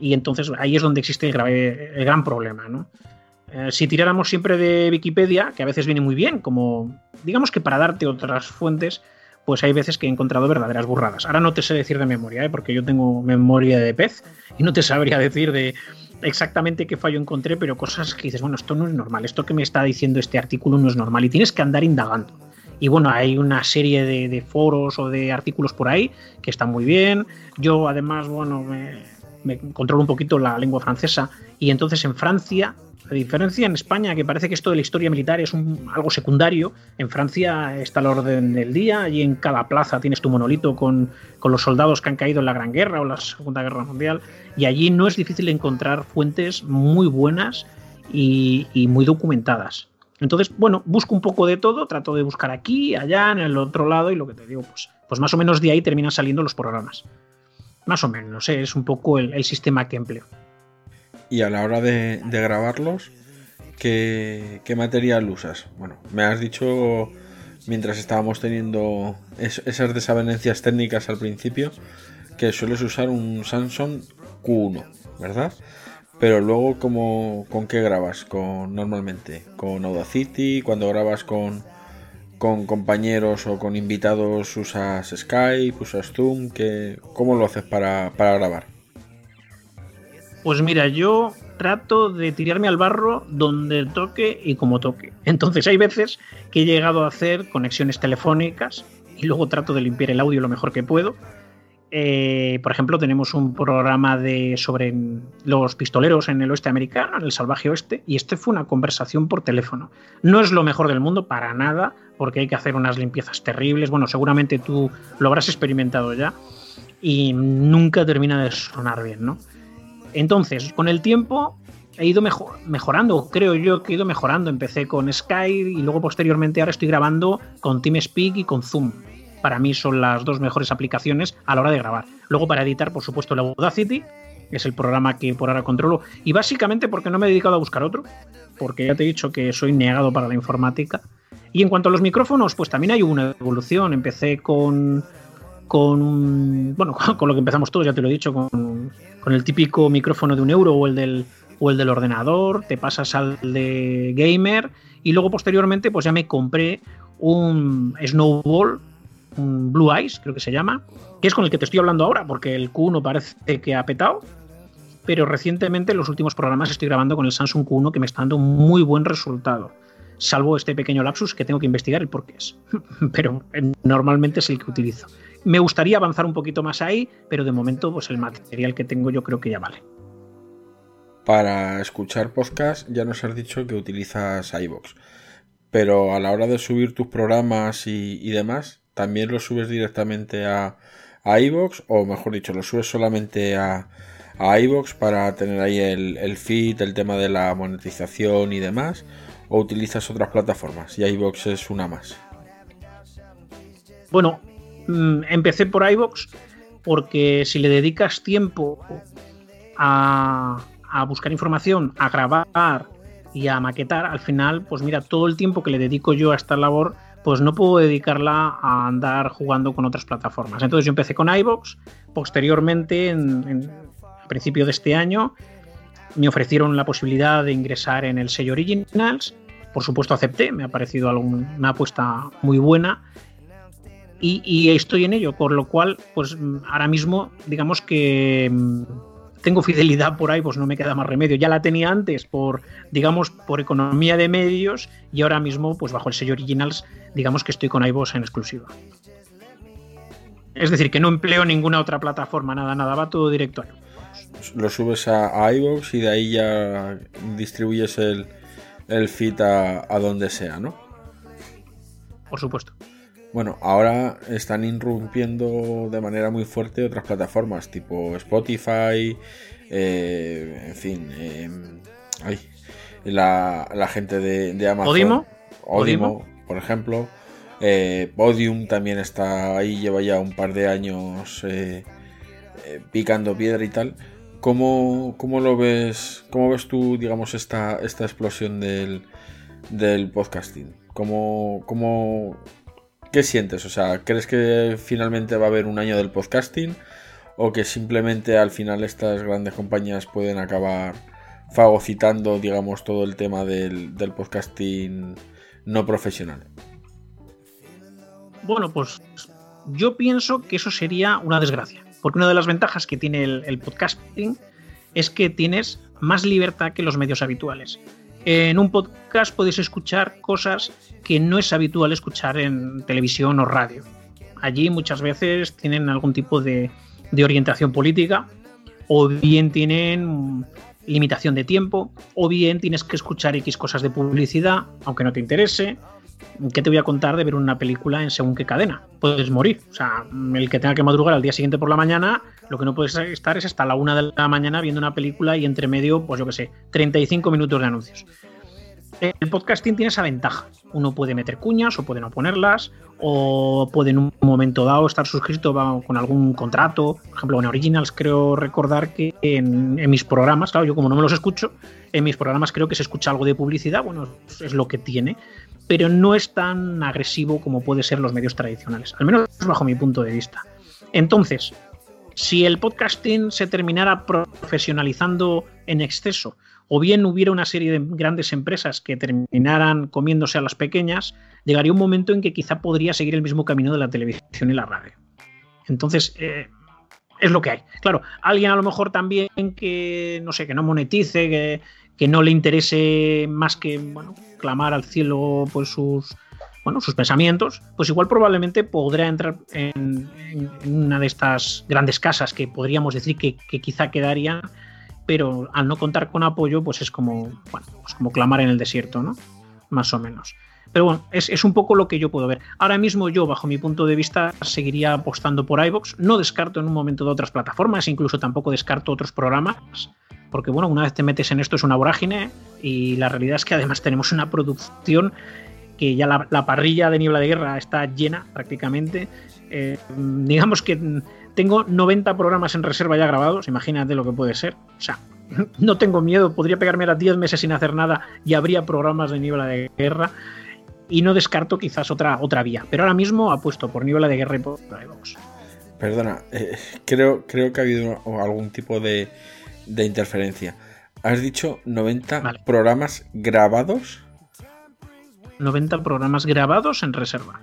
y entonces ahí es donde existe el, grave, el gran problema. ¿no? Eh, si tiráramos siempre de Wikipedia, que a veces viene muy bien, como digamos que para darte otras fuentes, pues hay veces que he encontrado verdaderas burradas. Ahora no te sé decir de memoria, ¿eh? porque yo tengo memoria de pez y no te sabría decir de exactamente qué fallo encontré, pero cosas que dices, bueno, esto no es normal, esto que me está diciendo este artículo no es normal y tienes que andar indagando. Y bueno, hay una serie de, de foros o de artículos por ahí que están muy bien. Yo además, bueno, me, me controlo un poquito la lengua francesa y entonces en Francia, a diferencia en España, que parece que esto de la historia militar es algo secundario, en Francia está el orden del día y en cada plaza tienes tu monolito con, con los soldados que han caído en la Gran Guerra o la Segunda Guerra Mundial y allí no es difícil encontrar fuentes muy buenas y, y muy documentadas. Entonces, bueno, busco un poco de todo, trato de buscar aquí, allá, en el otro lado y lo que te digo, pues, pues más o menos de ahí terminan saliendo los programas. Más o menos, ¿eh? es un poco el, el, sistema que empleo. Y a la hora de, grabarlos, ¿qué, ¿qué, material usas? Bueno, me has dicho mientras estábamos teniendo es, esas desavenencias técnicas al principio que sueles usar un Samsung Q1, ¿verdad? Pero luego, ¿cómo, ¿con qué grabas con, normalmente? ¿Con Audacity? ¿Cuando grabas con, con compañeros o con invitados usas Skype, usas Zoom? ¿qué, ¿Cómo lo haces para, para, grabar? Pues mira, yo trato de tirarme al barro donde toque y como toque. Entonces hay veces que he llegado a hacer conexiones telefónicas y luego trato de limpiar el audio lo mejor que puedo. Eh, por ejemplo, tenemos un programa de, sobre los pistoleros en el oeste americano, en el salvaje oeste, y este fue una conversación por teléfono. No es lo mejor del mundo para nada, porque hay que hacer unas limpiezas terribles. Bueno, seguramente tú lo habrás experimentado ya, y nunca termina de sonar bien, ¿no? Entonces, con el tiempo he ido mejor, mejorando, creo yo que he ido mejorando. Empecé con Skype y luego posteriormente ahora estoy grabando con TeamSpeak y con Zoom para mí son las dos mejores aplicaciones a la hora de grabar. Luego para editar, por supuesto, la Audacity, que es el programa que por ahora controlo, y básicamente porque no me he dedicado a buscar otro, porque ya te he dicho que soy negado para la informática. Y en cuanto a los micrófonos, pues también hay una evolución. Empecé con, con bueno, con lo que empezamos todos, ya te lo he dicho, con, el típico micrófono de un euro o el del o el del ordenador, te pasas al de gamer y luego posteriormente pues ya me compré un Snowball un Blue Eyes, creo que se llama, que es con el que te estoy hablando ahora, porque el Q1 parece que ha petado, pero recientemente en los últimos programas estoy grabando con el Samsung Q1 que me está dando un muy buen resultado. Salvo este pequeño lapsus que tengo que investigar el por qué es. pero eh, normalmente es el que utilizo. Me gustaría avanzar un poquito más ahí, pero de momento pues el material que tengo yo creo que ya vale. Para escuchar podcast ya nos has dicho que utilizas iBox, pero a la hora de subir tus programas y, demás, ¿también los subes directamente a, a iBox o mejor dicho, los subes solamente a, a iBox para tener ahí el, el feed, el tema de la monetización y demás? ¿O utilizas otras plataformas y iBox es una más? Bueno, mm, empecé por iBox porque si le dedicas tiempo a, a buscar información, a grabar y a maquetar, al final, pues mira, todo el tiempo que le dedico yo a esta labor, pues no puedo dedicarla a andar jugando con otras plataformas. Entonces yo empecé con iBox, posteriormente, en, en, a principio de este año, me ofrecieron la posibilidad de ingresar en el sello Originals. Por supuesto acepté, me ha parecido una apuesta muy buena. Y, estoy en ello, por lo cual, pues ahora mismo, digamos que tengo fidelidad por ahí, pues no me queda más remedio. Ya la tenía antes por, digamos, por economía de medios y ahora mismo, pues bajo el sello Originals, digamos que estoy con iVoox en exclusiva. Es decir, que no empleo ninguna otra plataforma, nada, nada, va todo directo a. Lo subes a, a iVoox y de ahí ya distribuyes el, el feed a, a donde sea, ¿no? Por supuesto. Bueno, ahora están irrumpiendo de manera muy fuerte otras plataformas tipo Spotify, eh, en fin, eh, ay, la, la, gente de, de Amazon. ¿Odimo? Odimo, por ejemplo. Eh, Podium también está ahí, lleva ya un par de años eh, picando piedra y tal. ¿Cómo, ¿Cómo, lo ves? ¿Cómo ves tú, digamos, esta, esta explosión del, del podcasting? ¿Cómo, cómo, ¿Qué sientes? O sea, ¿crees que finalmente va a haber un año del podcasting? ¿O que simplemente al final estas grandes compañías pueden acabar fagocitando, digamos, todo el tema del, del podcasting no profesional? Bueno, pues yo pienso que eso sería una desgracia. Porque una de las ventajas que tiene el, podcasting es que tienes más libertad que los medios habituales. En un podcast podéis escuchar cosas que no es habitual escuchar en televisión o radio. Allí muchas veces tienen algún tipo de, de orientación política o bien tienen limitación de tiempo o bien tienes que escuchar X cosas de publicidad, aunque no te interese. ¿Qué te voy a contar de ver una película en según qué cadena? Puedes morir. O sea, el que tenga que madrugar al día siguiente por la mañana, lo que no puedes estar es hasta la una de la mañana viendo una película y entre medio, pues yo qué sé, 35 minutos de anuncios. El podcasting tiene esa ventaja. Uno puede meter cuñas o puede no ponerlas, o puede en un momento dado estar suscrito con algún contrato. Por ejemplo, en Originals creo recordar que en, en, mis programas, claro, yo como no me los escucho, en mis programas creo que se escucha algo de publicidad, bueno, es lo que tiene, pero no es tan agresivo como puede ser los medios tradicionales, al menos bajo mi punto de vista. Entonces, si el podcasting se terminara profesionalizando en exceso, o bien hubiera una serie de grandes empresas que terminaran comiéndose a las pequeñas, llegaría un momento en que quizá podría seguir el mismo camino de la televisión y la radio. Entonces, eh, es lo que hay. Claro, alguien a lo mejor también que, no sé, que no monetice, que, que no le interese más que, bueno, clamar al cielo pues sus, bueno, sus pensamientos, pues igual probablemente podrá entrar en, una de estas grandes casas que podríamos decir que, quizá quedarían, pero al no contar con apoyo, pues es como, bueno, pues como clamar en el desierto, ¿no? Más o menos. Pero bueno, es, es, un poco lo que yo puedo ver. Ahora mismo yo, bajo mi punto de vista, seguiría apostando por iVox. No descarto en un momento de otras plataformas, incluso tampoco descarto otros programas, porque bueno, una vez te metes en esto es una vorágine y la realidad es que además tenemos una producción que ya la, la parrilla de Niebla de Guerra está llena prácticamente. Eh, digamos que tengo 90 programas en reserva ya grabados, imagínate lo que puede ser. O sea, no tengo miedo, podría pegarme a 10 meses sin hacer nada y habría programas de Niebla de Guerra y no descarto quizás otra, otra vía. Pero ahora mismo apuesto por Niebla de Guerra y por iVox. Perdona, eh, creo, creo que ha habido algún tipo de, de interferencia. Has dicho 90 vale. programas grabados. 90 programas grabados en reserva.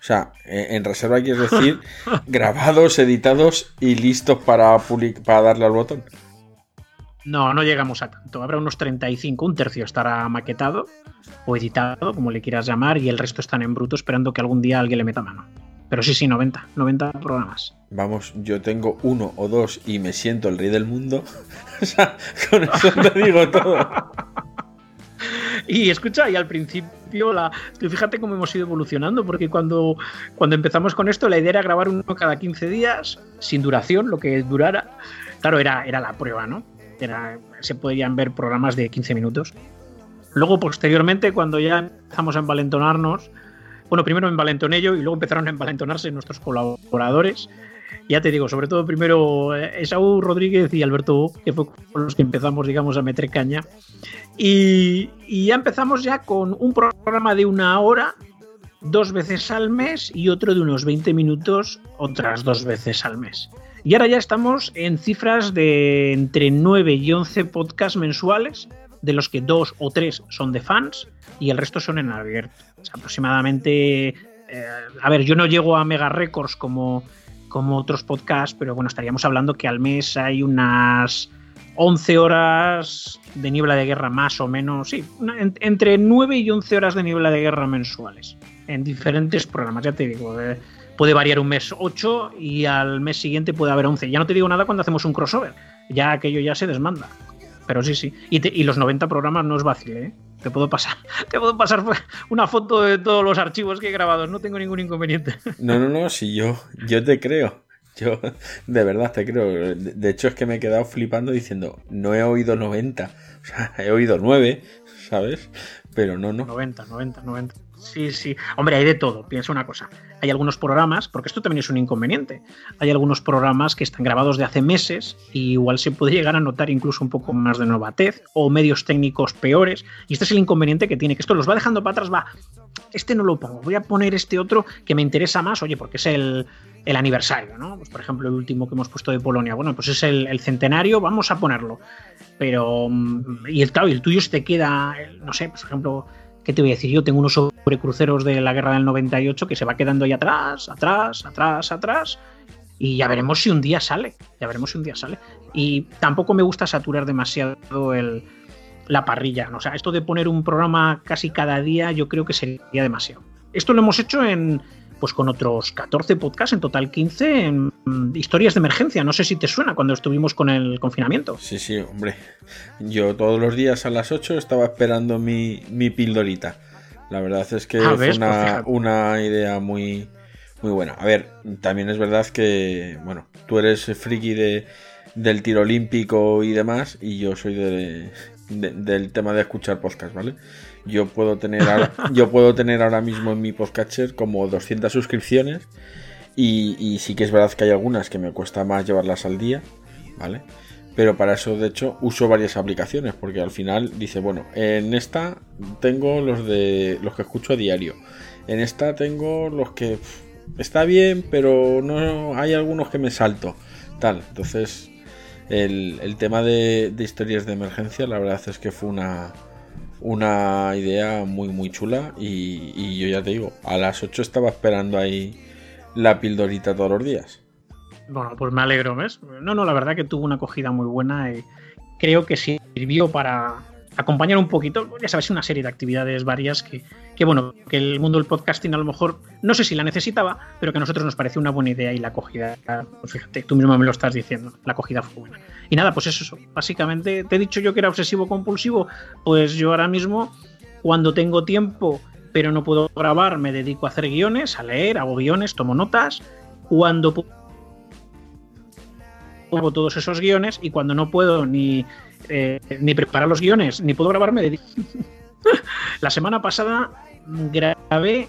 O sea, en reserva quieres decir grabados, editados y listos para, para darle al botón. No, no llegamos a tanto. Habrá unos 35, un tercio estará maquetado o editado, como le quieras llamar, y el resto están en bruto esperando que algún día alguien le meta mano. Pero sí, sí, 90, 90 programas. Vamos, yo tengo uno o dos y me siento el rey del mundo. o sea, con eso te digo todo. Y escucha, y al principio, la, tú fíjate cómo hemos ido evolucionando, porque cuando, cuando empezamos con esto, la idea era grabar uno cada 15 días, sin duración, lo que durara. Claro, era, era la prueba, ¿no? Se podían ver programas de 15 minutos. Luego, posteriormente, cuando ya empezamos a envalentonarnos, bueno, primero me envalentoné yo y luego empezaron a envalentonarse nuestros colaboradores. Ya te digo, sobre todo primero eh, Esaú Rodríguez y Alberto, que fue con los que empezamos, digamos, a meter caña. Y, y ya empezamos ya con un programa de una hora, dos veces al mes, y otro de unos 20 minutos, otras dos veces al mes. Y ahora ya estamos en cifras de entre 9 y 11 podcasts mensuales, de los que dos o tres son de fans y el resto son en abierto. O sea, aproximadamente. eh, a ver, yo no llego a mega récords como, como otros podcasts, pero bueno, estaríamos hablando que al mes hay unas 11 horas de niebla de guerra, más o menos. Sí, entre 9 y 11 horas de niebla de guerra mensuales en diferentes programas, ya te digo. eh, puede variar un mes 8 y al mes siguiente puede haber 11. Ya no te digo nada cuando hacemos un crossover, ya aquello ya se desmanda. Pero sí, sí. Y los 90 programas no es fácil, ¿eh? Te puedo pasar, te puedo pasar una foto de todos los archivos que he grabado, no tengo ningún inconveniente. No, no, no, si yo, yo te creo. Yo de verdad te creo. De, hecho es que me he quedado flipando diciendo, no he oído 90. O sea, he oído 9, ¿sabes? Pero no, no. 90, 90, 90. Sí, sí. Hombre, hay de todo. Piensa una cosa. Hay algunos programas, porque esto también es un inconveniente. Hay algunos programas que están grabados de hace meses y igual se puede llegar a notar incluso un poco más de novatez o medios técnicos peores. Y este es el inconveniente que tiene, que esto los va dejando para atrás, va. Este no lo pongo, voy a poner este otro que me interesa más, oye, porque es el, el aniversario, ¿no? Pues por ejemplo, el último que hemos puesto de Polonia, bueno, pues es el, centenario, vamos a ponerlo. Pero, mm, y el, claro, el tuyo se te queda, no sé, por ejemplo, ¿qué te voy a decir? Yo tengo unos sobrecruceros de la guerra del 98 que se va quedando ahí atrás, atrás, atrás, atrás. Y ya veremos si un día sale. Ya veremos si un día sale. Y tampoco me gusta saturar demasiado el, la parrilla. O sea, esto de poner un programa casi cada día, yo creo que sería demasiado. Esto lo hemos hecho en. Pues con otros 14 podcasts, en total 15, en historias de emergencia. No sé si te suena cuando estuvimos con el confinamiento. Sí, sí, hombre. Yo todos los días a las 8 estaba esperando mi, mi pildorita. La verdad es que Ah, fue ¿ves? Pues una, una idea muy, muy buena. A ver, también es verdad que, bueno, tú eres friki de, del tiro olímpico y demás, y yo soy de, de- del tema de escuchar podcast, ¿vale? Yo puedo tener ahora, yo puedo tener ahora mismo en mi podcatcher como 200 suscripciones y, y sí que es verdad que hay algunas que me cuesta más llevarlas al día, ¿vale? Pero para eso, de hecho, uso varias aplicaciones, porque al final dice, bueno, en esta tengo los de los que escucho a diario. En esta tengo los que pff, está bien, pero no hay algunos que me salto. Tal. Entonces, el, el tema de, de historias de emergencia, la verdad es que fue una, una idea muy, muy chula. Y, yo ya te digo, a las 8 estaba esperando ahí la pildorita todos los días. Bueno, pues me alegro, ¿ves? No, no, la verdad que tuvo una acogida muy buena y creo que sirvió para acompañar un poquito, ya sabes, una serie de actividades varias que, que, bueno, que el mundo del podcasting a lo mejor, no sé si la necesitaba, pero que a nosotros nos pareció una buena idea y la acogida, pues fíjate, tú mismo me lo estás diciendo, la acogida fue buena. Y nada, pues eso, básicamente, te he dicho yo que era obsesivo compulsivo, pues yo ahora mismo, cuando tengo tiempo, pero no puedo grabar, me dedico a hacer guiones, a leer, hago guiones, tomo notas, cuando hago todos esos guiones y cuando no puedo ni, eh, ni preparar los guiones ni puedo grabarme dedico. La semana pasada grabé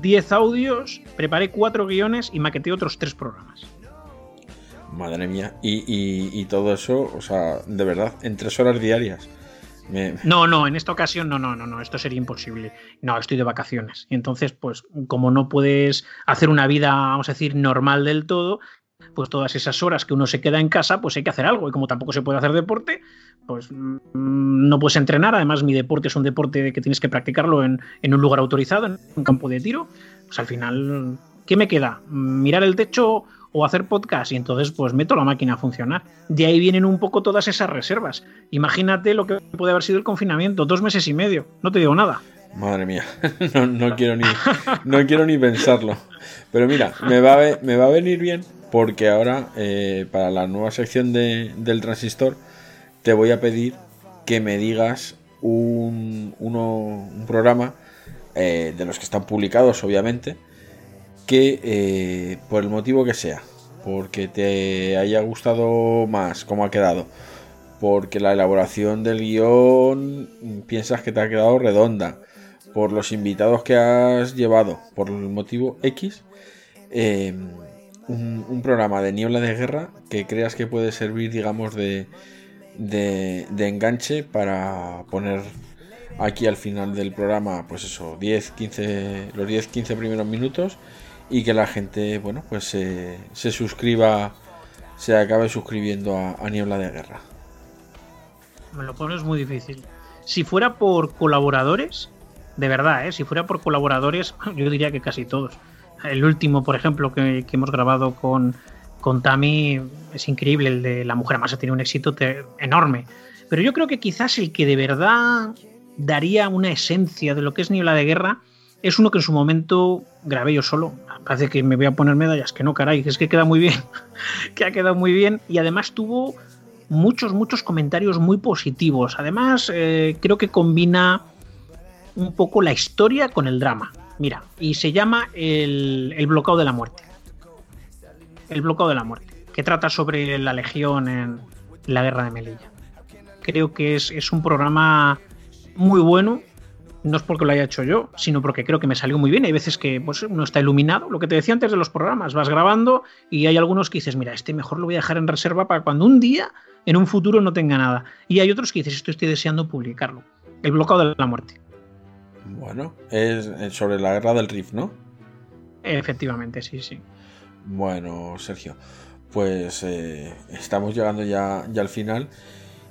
10 audios, preparé 4 guiones y maqueté otros 3 programas. Madre mía. Y, y- y todo eso, o sea, de verdad, en tres horas diarias. Me- No, no, en esta ocasión no, no, no, no, esto sería imposible. No, estoy de vacaciones. Y entonces, pues, como no puedes hacer una vida, vamos a decir, normal del todo, pues todas esas horas que uno se queda en casa, pues hay que hacer algo. Y como tampoco se puede hacer deporte, pues mm, no puedes entrenar. Además, mi deporte es un deporte que tienes que practicarlo en, en un lugar autorizado, en un campo de tiro. Pues al final, ¿qué me queda? ¿Mirar el techo o hacer podcast y entonces pues meto la máquina a funcionar. De ahí vienen un poco todas esas reservas. Imagínate lo que puede haber sido el confinamiento, dos meses y medio, no te digo nada. Madre mía, no, no quiero, ni, no quiero ni pensarlo. Pero mira, me va a, me va a venir bien porque ahora eh, para la nueva sección de- del transistor te voy a pedir que me digas un, uno- un programa eh, de los que están publicados obviamente que eh, por el motivo que sea, porque te haya gustado más cómo ha quedado, porque la elaboración del guion piensas que te ha quedado redonda, por los invitados que has llevado, por el motivo X, eh, un, programa de niebla de guerra que creas que puede servir, digamos, de, de, enganche para poner aquí al final del programa, pues eso, 10, 15, los 10, 15 primeros minutos y que la gente, bueno, pues se, se suscriba, se acabe suscribiendo a, a Niebla de Guerra. Me lo pones muy difícil. Si fuera por colaboradores, de verdad, ¿eh? si fuera por colaboradores, yo diría que casi todos. El último, por ejemplo, que, hemos grabado con, con Tami es increíble, el de La Mujer Masa tiene un éxito enorme. Pero yo creo que quizás el que de verdad daría una esencia de lo que es Niebla de Guerra es uno que en su momento grabé yo solo. Parece que me voy a poner medallas, que no, caray, que es que queda muy bien, que ha quedado muy bien y además tuvo muchos, muchos comentarios muy positivos. Además, eh, creo que combina un poco la historia con el drama. Mira, y se llama el, el bloqueo de la muerte. El bloqueo de la muerte, que trata sobre la legión en la guerra de Melilla. Creo que es, es un programa muy bueno. No es porque lo haya hecho yo, sino porque creo que me salió muy bien. Hay veces que pues, uno está iluminado. Lo que te decía antes de los programas, vas grabando y hay algunos que dices, mira, este mejor lo voy a dejar en reserva para cuando un día, en un futuro, no tenga nada. Y hay otros que dices, esto estoy deseando publicarlo. El bloqueo de la muerte. Bueno, es sobre la guerra del Rif, ¿no? Efectivamente, sí, sí. Bueno, Sergio, pues eh, estamos llegando ya, ya al final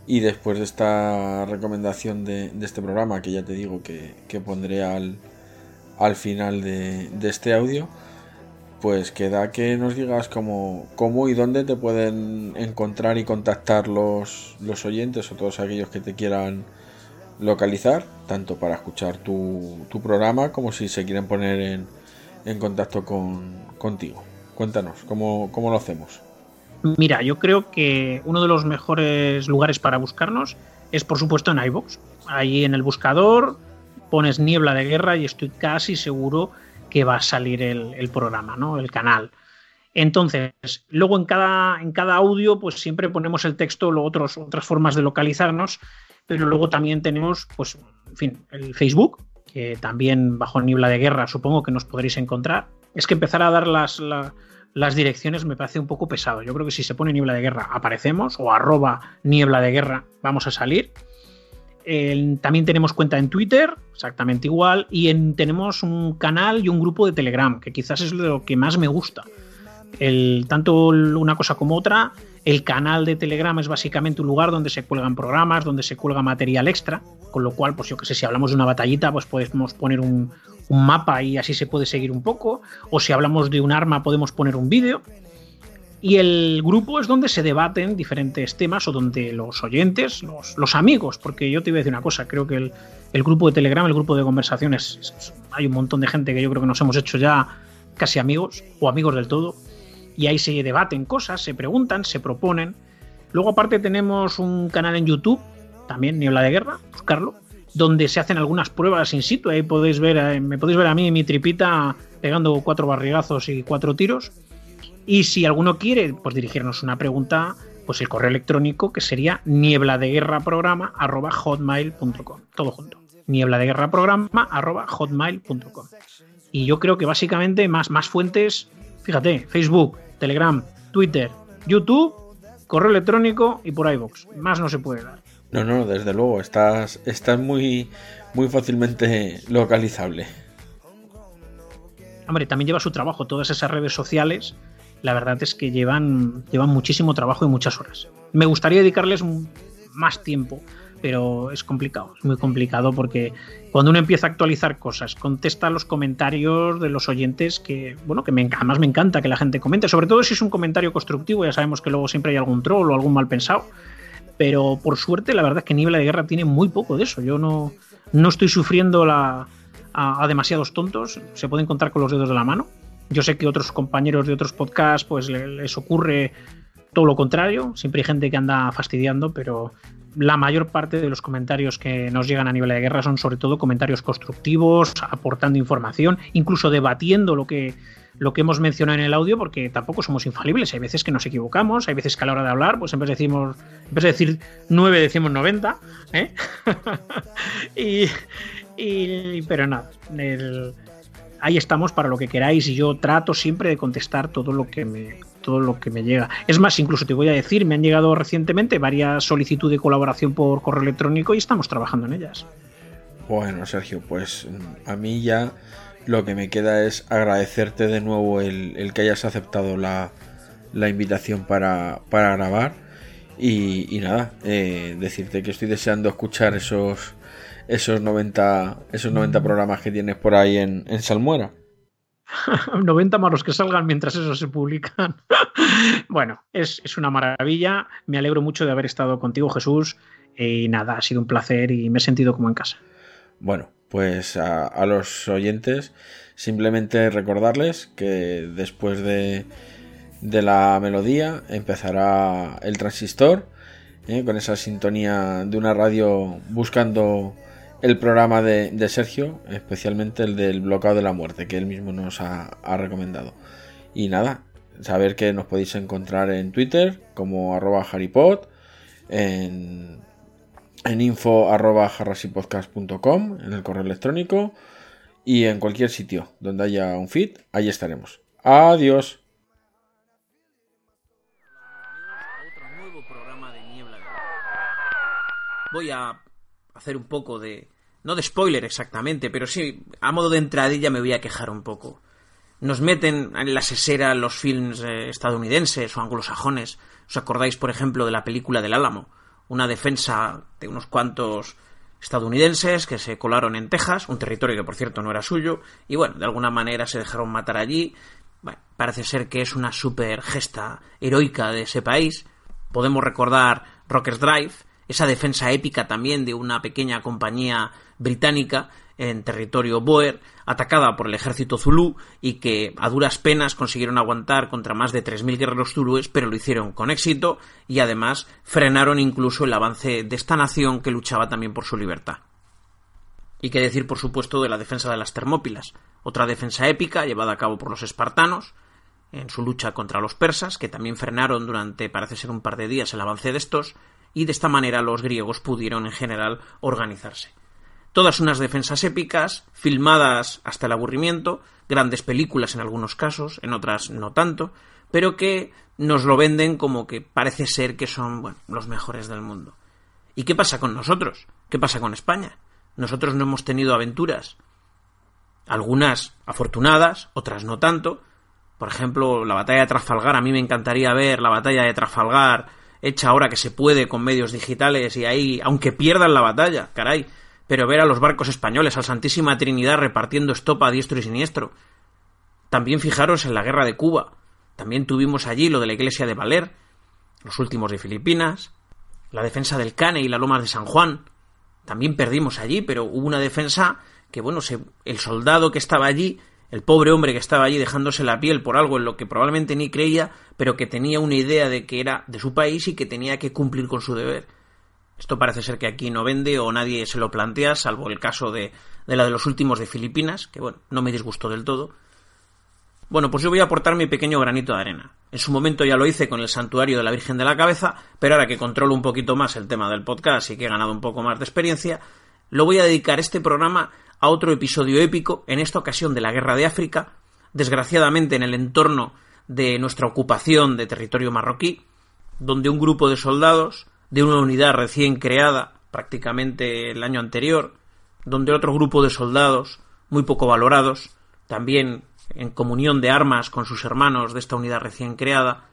y después de esta recomendación de, de este programa, que ya te digo que, que pondré al, al final de, de este audio, pues queda que nos digas cómo, cómo y dónde te pueden encontrar y contactar los, los oyentes o todos aquellos que te quieran localizar, tanto para escuchar tu, tu programa como si se quieren poner en, en contacto con, contigo. Cuéntanos, ¿cómo, ¿cómo lo hacemos? Mira, yo creo que uno de los mejores lugares para buscarnos es, por supuesto, en iBox. Ahí en el buscador pones niebla de guerra y estoy casi seguro que va a salir el, programa, ¿no? El canal. Entonces, luego en cada, en cada audio, pues siempre ponemos el texto, luego otros, otras formas de localizarnos, pero luego también tenemos, pues, en fin, el Facebook, que también bajo niebla de guerra supongo que nos podréis encontrar. Es que empezar a dar las, la- las direcciones me parece un poco pesado. Yo creo que si se pone niebla de guerra aparecemos o arroba niebla de guerra vamos a salir. También tenemos cuenta en Twitter, exactamente igual, y en- tenemos un canal y un grupo de Telegram, que quizás es lo que más me gusta. El, tanto una cosa como otra, el canal de Telegram es básicamente un lugar donde se cuelgan programas, donde se cuelga material extra, con lo cual, pues yo que sé, si hablamos de una batallita, pues podemos poner un, mapa y así se puede seguir un poco, o si hablamos de un arma podemos poner un vídeo. Y el grupo es donde se debaten diferentes temas o donde los oyentes, los, amigos, porque yo te iba a decir una cosa, creo que el, el grupo de Telegram, el grupo de conversaciones, es- es- hay un montón de gente que yo creo que nos hemos hecho ya casi amigos o amigos del todo, y ahí se debaten cosas, se preguntan, se proponen. Luego aparte tenemos un canal en YouTube, también Niebla de Guerra, buscarlo, donde se hacen algunas pruebas in situ, ahí podéis ver, eh, me podéis ver a mí y mi tripita pegando cuatro barrigazos y cuatro tiros. Y si alguno quiere pues dirigirnos una pregunta, pues el correo electrónico que sería niebla de guerra programa hotmail.com. Todo junto. Niebla de guerra programa hotmail.com. Y yo creo que básicamente más, más fuentes, fíjate, Facebook, Telegram, Twitter, YouTube, correo electrónico y por iVoox. Más no se puede dar. No, no, desde luego, estás, estás muy, muy fácilmente localizable. Hombre, también lleva su trabajo. Todas esas redes sociales, la verdad es que llevan, llevan muchísimo trabajo y muchas horas. Me gustaría dedicarles más tiempo, pero es complicado, es muy complicado porque cuando uno empieza a actualizar cosas, contesta los comentarios de los oyentes que, bueno, que me, además me encanta que la gente comente, sobre todo si es un comentario constructivo, ya sabemos que luego siempre hay algún troll o algún mal pensado, pero por suerte la verdad es que Niebla de Guerra tiene muy poco de eso, yo no, no estoy sufriendo la, a, demasiados tontos, se pueden contar con los dedos de la mano. Yo sé que otros compañeros de otros podcasts pues les ocurre todo lo contrario, siempre hay gente que anda fastidiando, pero la mayor parte de los comentarios que nos llegan a nivel de guerra son sobre todo comentarios constructivos, aportando información, incluso debatiendo lo que, lo que hemos mencionado en el audio, porque tampoco somos infalibles. Hay veces que nos equivocamos, hay veces que a la hora de hablar, pues en vez de, decimos, en vez de decir 9 decimos 90. ¿eh? y, pero nada, ahí estamos para lo que queráis y yo trato siempre de contestar todo lo que me todo lo que me llega. Es más, incluso te voy a decir, me han llegado recientemente varias solicitudes de colaboración por correo electrónico y estamos trabajando en ellas. Bueno, Sergio, pues mm, a mí ya lo que me queda es agradecerte de nuevo el, que hayas aceptado la, invitación para, grabar y, nada, eh, decirte que estoy deseando escuchar esos esos 90 esos 90 programas que tienes por ahí en, en Salmuera. 90 más los que salgan mientras eso se publican. bueno, es, una maravilla. Me alegro mucho de haber estado contigo, Jesús. Y nada, ha sido un placer y me he sentido como en casa. Bueno, pues a, los oyentes, simplemente recordarles que después de, de la melodía empezará el transistor, ¿eh? con esa sintonía de una radio buscando el programa de, Sergio, especialmente el del bloqueo de la muerte, que él mismo nos ha, recomendado. Y nada, saber que nos podéis encontrar en Twitter como arroba haripod, en, en info arroba en el correo electrónico y en cualquier sitio donde haya un feed, ahí estaremos. Adiós. Voy a hacer un poco de no de spoiler exactamente, pero sí, a modo de entradilla me voy a quejar un poco. Nos meten en la sesera los films eh, estadounidenses o anglosajones. ¿Os acordáis, por ejemplo, de la película del Álamo? Una defensa de unos cuantos estadounidenses que se colaron en Texas, un territorio que por cierto no era suyo, y bueno, de alguna manera se dejaron matar allí. Bueno, parece ser que es una super gesta heroica de ese país. Podemos recordar Rockers Drive, esa defensa épica también de una pequeña compañía británica en territorio Boer, atacada por el ejército zulú y que a duras penas consiguieron aguantar contra más de 3.000 guerreros zulúes, pero lo hicieron con éxito y además frenaron incluso el avance de esta nación que luchaba también por su libertad. Y qué decir, por supuesto, de la defensa de las Termópilas, otra defensa épica llevada a cabo por los espartanos en su lucha contra los persas, que también frenaron durante parece ser un par de días el avance de estos, y de esta manera los griegos pudieron en general organizarse. Todas unas defensas épicas, filmadas hasta el aburrimiento, grandes películas en algunos casos, en otras no tanto, pero que nos lo venden como que parece ser que son bueno, los mejores del mundo. ¿Y qué pasa con nosotros? ¿Qué pasa con España? Nosotros no hemos tenido aventuras. Algunas afortunadas, otras no tanto. Por ejemplo, la batalla de Trafalgar, a mí me encantaría ver la batalla de Trafalgar hecha ahora que se puede con medios digitales y ahí, aunque pierdan la batalla, caray, pero ver a los barcos españoles, al Santísima Trinidad repartiendo estopa a diestro y siniestro. También fijaros en la guerra de Cuba. También tuvimos allí lo de la iglesia de Valer, los últimos de Filipinas, la defensa del Cane y la Lomas de San Juan. También perdimos allí, pero hubo una defensa que, bueno, el soldado que estaba allí, el pobre hombre que estaba allí dejándose la piel por algo en lo que probablemente ni creía, pero que tenía una idea de que era de su país y que tenía que cumplir con su deber. Esto parece ser que aquí no vende o nadie se lo plantea, salvo el caso de, de la de los últimos de Filipinas, que bueno, no me disgustó del todo. Bueno, pues yo voy a aportar mi pequeño granito de arena. En su momento ya lo hice con el santuario de la Virgen de la Cabeza, pero ahora que controlo un poquito más el tema del podcast y que he ganado un poco más de experiencia, lo voy a dedicar este programa a otro episodio épico, en esta ocasión de la Guerra de África, desgraciadamente en el entorno de nuestra ocupación de territorio marroquí, donde un grupo de soldados de una unidad recién creada prácticamente el año anterior, donde otro grupo de soldados, muy poco valorados, también en comunión de armas con sus hermanos de esta unidad recién creada,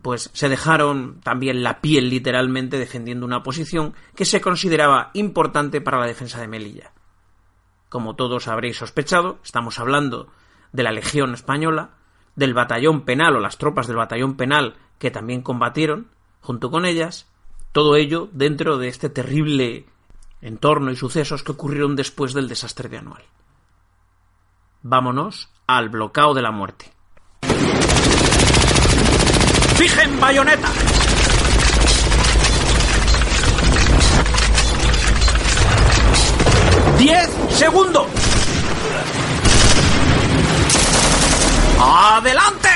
pues se dejaron también la piel literalmente defendiendo una posición que se consideraba importante para la defensa de Melilla. Como todos habréis sospechado, estamos hablando de la Legión Española, del batallón penal o las tropas del batallón penal que también combatieron junto con ellas, todo ello dentro de este terrible entorno y sucesos que ocurrieron después del desastre de Anual. Vámonos al bloqueo de la muerte. ¡Fijen bayoneta! ¡Diez segundos! ¡Adelante!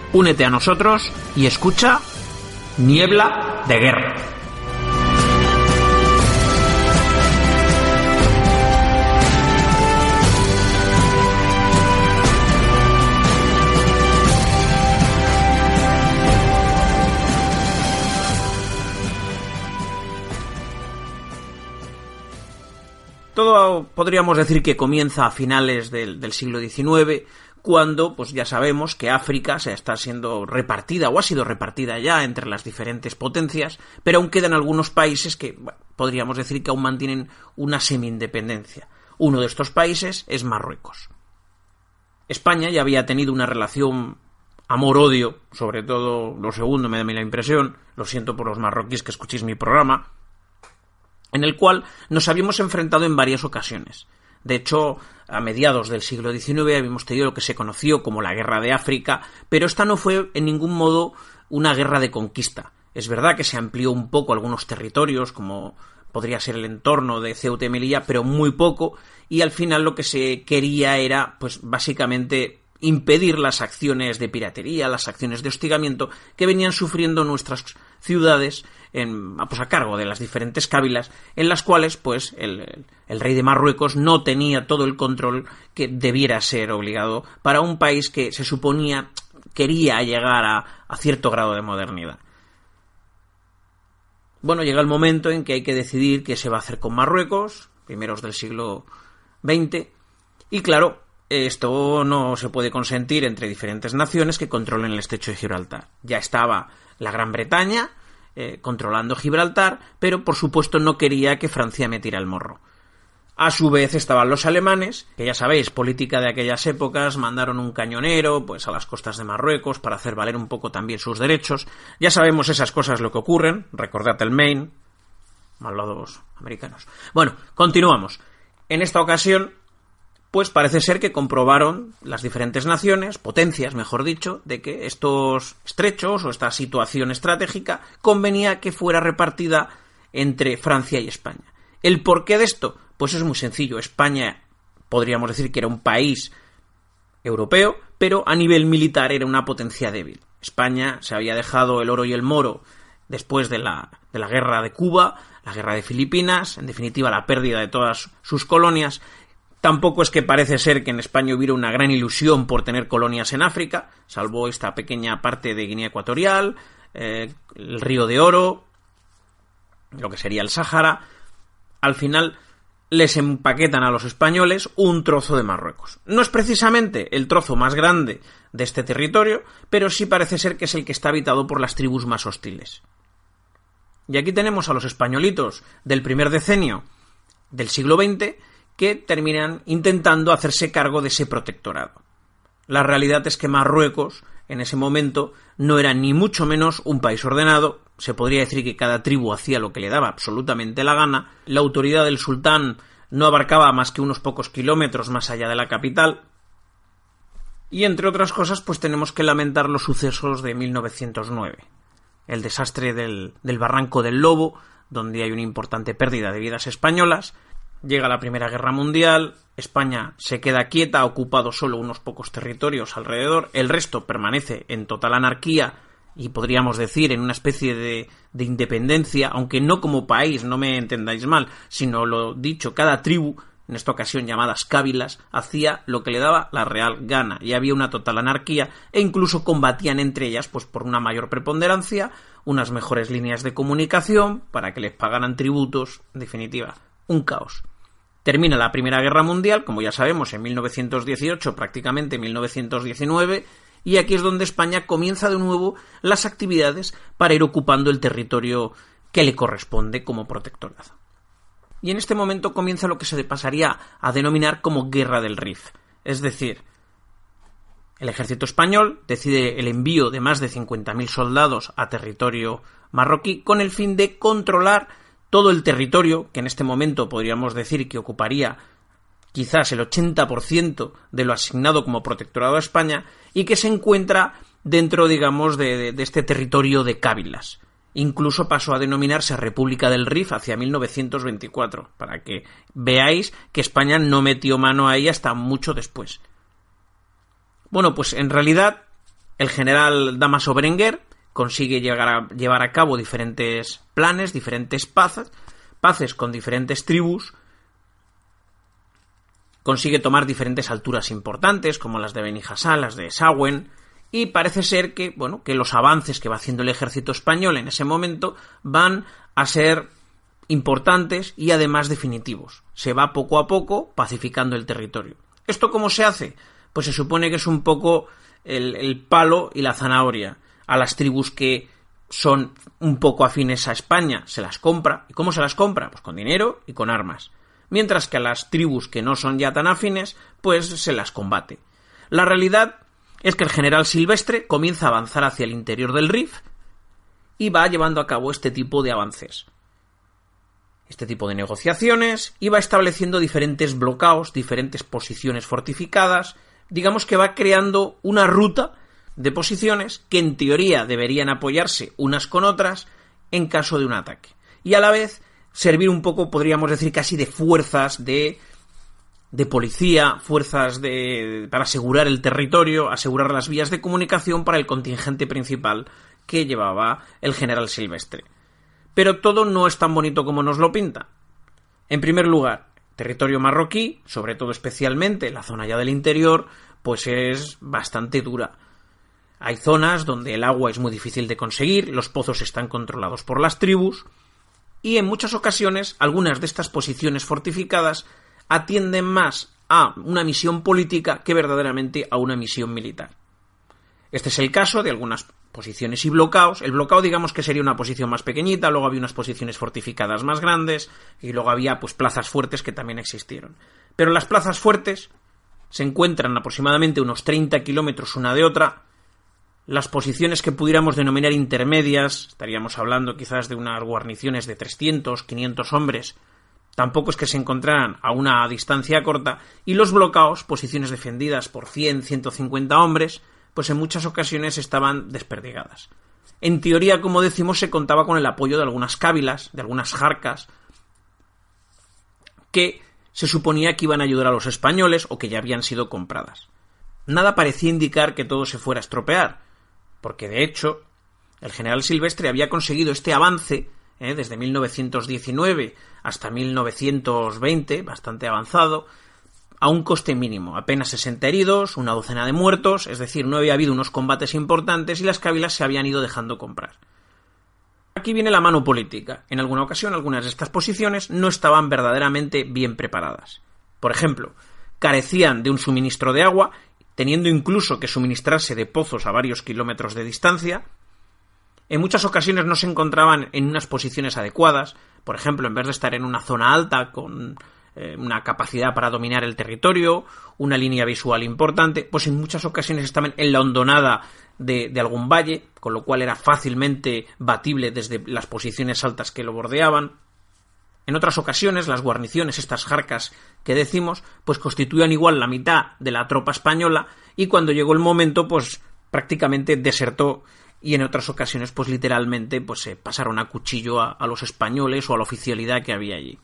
Únete a nosotros y escucha Niebla de Guerra. Todo podríamos decir que comienza a finales del, del siglo XIX, cuando, pues ya sabemos que África se está siendo repartida o ha sido repartida ya entre las diferentes potencias, pero aún quedan algunos países que podríamos decir que aún mantienen una semi-independencia. Uno de estos países es Marruecos. España ya había tenido una relación amor-odio, sobre todo lo segundo me da la impresión, lo siento por los marroquíes que escuchéis mi programa, en el cual nos habíamos enfrentado en varias ocasiones. De hecho, a mediados del siglo XIX habíamos tenido lo que se conoció como la Guerra de África, pero esta no fue en ningún modo una guerra de conquista. Es verdad que se amplió un poco algunos territorios, como podría ser el entorno de Ceuta y Melilla, pero muy poco, y al final lo que se quería era, pues básicamente impedir las acciones de piratería, las acciones de hostigamiento que venían sufriendo nuestras ciudades en, pues a cargo de las diferentes cávilas en las cuales pues el, el, rey de Marruecos no tenía todo el control que debiera ser obligado para un país que se suponía quería llegar a, a cierto grado de modernidad. Bueno, llega el momento en que hay que decidir qué se va a hacer con Marruecos, primeros del siglo XX, y claro, esto no se puede consentir entre diferentes naciones que controlen el estrecho de Gibraltar. Ya estaba la Gran Bretaña eh, controlando Gibraltar, pero por supuesto no quería que Francia metiera el morro. A su vez estaban los alemanes, que ya sabéis, política de aquellas épocas, mandaron un cañonero pues a las costas de Marruecos para hacer valer un poco también sus derechos. Ya sabemos esas cosas lo que ocurren, recordad el Maine, malvados americanos. Bueno, continuamos. En esta ocasión pues parece ser que comprobaron las diferentes naciones, potencias, mejor dicho, de que estos estrechos o esta situación estratégica convenía que fuera repartida entre Francia y España. ¿El porqué de esto? Pues es muy sencillo. España podríamos decir que era un país europeo, pero a nivel militar era una potencia débil. España se había dejado el oro y el moro después de la, de la guerra de Cuba, la guerra de Filipinas, en definitiva la pérdida de todas sus colonias, Tampoco es que parece ser que en España hubiera una gran ilusión por tener colonias en África, salvo esta pequeña parte de Guinea Ecuatorial, eh, el Río de Oro, lo que sería el Sáhara. Al final les empaquetan a los españoles un trozo de Marruecos. No es precisamente el trozo más grande de este territorio, pero sí parece ser que es el que está habitado por las tribus más hostiles. Y aquí tenemos a los españolitos del primer decenio del siglo XX que terminan intentando hacerse cargo de ese protectorado. La realidad es que Marruecos, en ese momento, no era ni mucho menos un país ordenado, se podría decir que cada tribu hacía lo que le daba absolutamente la gana, la autoridad del sultán no abarcaba más que unos pocos kilómetros más allá de la capital, y entre otras cosas, pues tenemos que lamentar los sucesos de 1909. El desastre del, del Barranco del Lobo, donde hay una importante pérdida de vidas españolas. Llega la Primera Guerra Mundial, España se queda quieta, ha ocupado solo unos pocos territorios alrededor, el resto permanece en total anarquía y podríamos decir en una especie de, de independencia, aunque no como país, no me entendáis mal, sino lo dicho, cada tribu en esta ocasión llamadas cávilas, hacía lo que le daba la real gana y había una total anarquía e incluso combatían entre ellas pues por una mayor preponderancia, unas mejores líneas de comunicación para que les pagaran tributos, en definitiva, un caos. Termina la Primera Guerra Mundial, como ya sabemos, en 1918, prácticamente 1919, y aquí es donde España comienza de nuevo las actividades para ir ocupando el territorio que le corresponde como protectorado y en este momento comienza lo que se pasaría a denominar como Guerra del Rif. Es decir, el ejército español decide el envío de más de 50.000 soldados a territorio marroquí con el fin de controlar todo el territorio, que en este momento podríamos decir que ocuparía quizás el 80% de lo asignado como protectorado a España, y que se encuentra dentro, digamos, de, este territorio de Cávilas. Incluso pasó a denominarse República del Rif hacia 1924, para que veáis que España no metió mano ahí hasta mucho después. Bueno, pues en realidad el general Damaso Berenguer consigue llevar a cabo diferentes planes, diferentes paces, con diferentes tribus, consigue tomar diferentes alturas importantes, como las de Benijasá, las de Sawen, y parece ser que, bueno, que los avances que va haciendo el ejército español en ese momento van a ser importantes y además definitivos. Se va poco a poco pacificando el territorio. ¿Esto cómo se hace? Pues se supone que es un poco el palo y la zanahoria. A las tribus que son un poco afines a España se las compra. ¿Y cómo se las compra? Pues con dinero y con armas. Mientras que a las tribus que no son ya tan afines, pues se las combate. La realidad es que el general Silvestre comienza a avanzar hacia el interior del Rif y va llevando a cabo este tipo de avances. Este tipo de negociaciones y va estableciendo diferentes bloqueos, diferentes posiciones fortificadas, digamos que va creando una ruta de posiciones que en teoría deberían apoyarse unas con otras en caso de un ataque. Y a la vez servir un poco, podríamos decir, casi de fuerzas de de policía, fuerzas de, para asegurar el territorio, asegurar las vías de comunicación para el contingente principal que llevaba el general Silvestre. Pero todo no es tan bonito como nos lo pinta. En primer lugar, territorio marroquí, sobre todo especialmente la zona ya del interior, pues es bastante dura. Hay zonas donde el agua es muy difícil de conseguir, los pozos están controlados por las tribus, y en muchas ocasiones algunas de estas posiciones fortificadas atienden más a una misión política que verdaderamente a una misión militar. Este es el caso de algunas posiciones y bloqueos. El bloqueo digamos que sería una posición más pequeñita, luego había unas posiciones fortificadas más grandes y luego había pues plazas fuertes que también existieron. Pero las plazas fuertes se encuentran aproximadamente unos 30 kilómetros una de otra. Las posiciones que pudiéramos denominar intermedias, estaríamos hablando quizás de unas guarniciones de 300, 500 hombres, Tampoco es que se encontraran a una distancia corta y los bloqueos, posiciones defendidas por 100, 150 hombres, pues en muchas ocasiones estaban desperdigadas. En teoría, como decimos, se contaba con el apoyo de algunas cávilas, de algunas jarcas, que se suponía que iban a ayudar a los españoles o que ya habían sido compradas. Nada parecía indicar que todo se fuera a estropear, porque de hecho el general Silvestre había conseguido este avance ¿eh? desde 1919 hasta 1920, bastante avanzado, a un coste mínimo, apenas 60 heridos, una docena de muertos, es decir, no había habido unos combates importantes y las cávilas se habían ido dejando comprar. Aquí viene la mano política. En alguna ocasión, algunas de estas posiciones no estaban verdaderamente bien preparadas. Por ejemplo, carecían de un suministro de agua, teniendo incluso que suministrarse de pozos a varios kilómetros de distancia, en muchas ocasiones no se encontraban en unas posiciones adecuadas, por ejemplo, en vez de estar en una zona alta con eh, una capacidad para dominar el territorio, una línea visual importante, pues en muchas ocasiones estaban en la hondonada de, de, algún valle, con lo cual era fácilmente batible desde las posiciones altas que lo bordeaban. En otras ocasiones, las guarniciones, estas jarcas que decimos, pues constituían igual la mitad de la tropa española y cuando llegó el momento, pues prácticamente desertó y en otras ocasiones, pues literalmente, pues se pasaron a cuchillo a, a los españoles o a la oficialidad que había allí.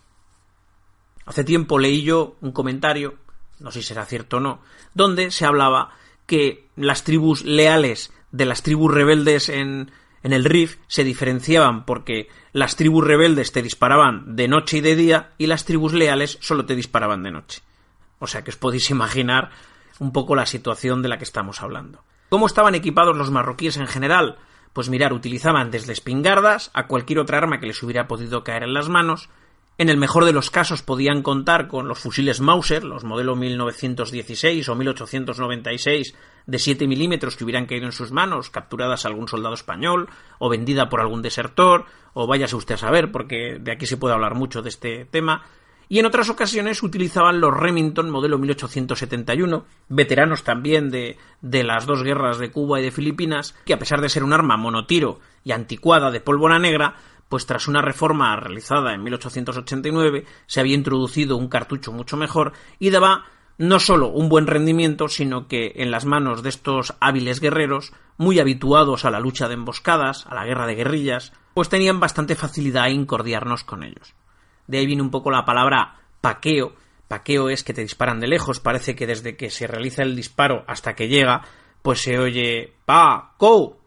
Hace tiempo leí yo un comentario, no sé si será cierto o no, donde se hablaba que las tribus leales de las tribus rebeldes en, en el Rif se diferenciaban porque las tribus rebeldes te disparaban de noche y de día y las tribus leales solo te disparaban de noche. O sea que os podéis imaginar un poco la situación de la que estamos hablando. ¿Cómo estaban equipados los marroquíes en general? Pues mirar, utilizaban desde espingardas a cualquier otra arma que les hubiera podido caer en las manos. En el mejor de los casos podían contar con los fusiles Mauser, los modelos 1916 o 1896 de 7 milímetros que hubieran caído en sus manos, capturadas a algún soldado español, o vendida por algún desertor, o váyase usted a saber, porque de aquí se puede hablar mucho de este tema. Y en otras ocasiones utilizaban los Remington modelo 1871, veteranos también de, de las dos guerras de Cuba y de Filipinas, que a pesar de ser un arma monotiro y anticuada de pólvora negra, pues tras una reforma realizada en 1889 se había introducido un cartucho mucho mejor y daba no solo un buen rendimiento, sino que en las manos de estos hábiles guerreros, muy habituados a la lucha de emboscadas, a la guerra de guerrillas, pues tenían bastante facilidad a incordiarnos con ellos. De ahí viene un poco la palabra paqueo. Paqueo es que te disparan de lejos, parece que desde que se realiza el disparo hasta que llega, pues se oye pa, co.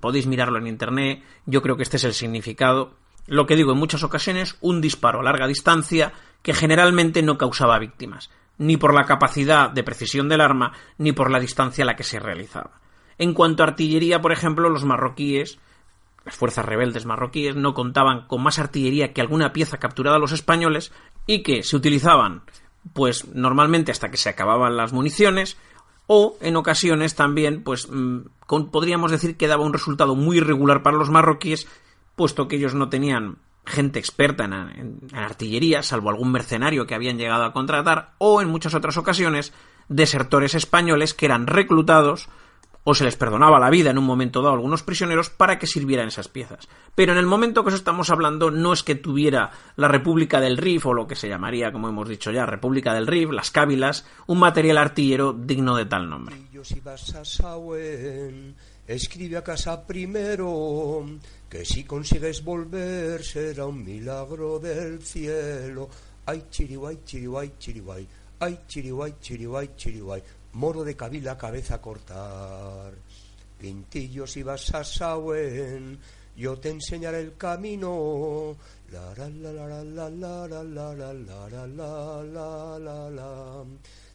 Podéis mirarlo en internet, yo creo que este es el significado. Lo que digo en muchas ocasiones, un disparo a larga distancia que generalmente no causaba víctimas, ni por la capacidad de precisión del arma, ni por la distancia a la que se realizaba. En cuanto a artillería, por ejemplo, los marroquíes, las fuerzas rebeldes marroquíes, no contaban con más artillería que alguna pieza capturada a los españoles y que se utilizaban, pues normalmente hasta que se acababan las municiones, o en ocasiones también, pues con, podríamos decir que daba un resultado muy irregular para los marroquíes, puesto que ellos no tenían gente experta en, artillería, salvo algún mercenario que habían llegado a contratar, o en muchas otras ocasiones desertores españoles que eran reclutados o se les perdonaba la vida en un momento dado a algunos prisioneros para que sirvieran esas piezas. Pero en el momento que os estamos hablando no es que tuviera la República del Rif o lo que se llamaría, como hemos dicho ya, República del Rif, las cávilas, un material artillero digno de tal nombre. Escribe a casa primero, que si consigues volver será un milagro del cielo. Ay, ay, moro de cabila cabeza cortar. Pintillos y vas a Sauen, yo te enseñaré el camino. La la la la la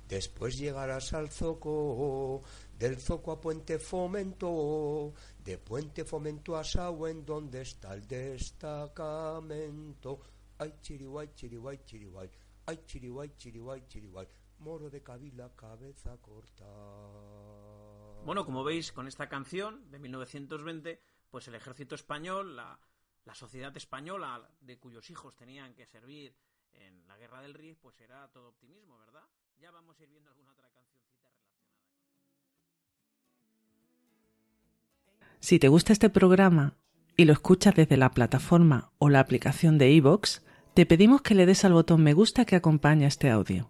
Después llegarás al zoco, del zoco a Puente Fomento, de Puente Fomento a Sauen, donde está el destacamento. Ay, chiriguay, chiriguay, chiriguay, ay, chiriguay, chiriguay, chiriguay, moro de Cabila, cabeza corta. Bueno, como veis, con esta canción de 1920, pues el ejército español, la, la sociedad española, de cuyos hijos tenían que servir en la guerra del Rif, pues era todo optimismo, ¿verdad? Ya vamos a ir viendo alguna otra cancioncita relacionada. Si te gusta este programa y lo escuchas desde la plataforma o la aplicación de iVoox, te pedimos que le des al botón me gusta que acompaña este audio.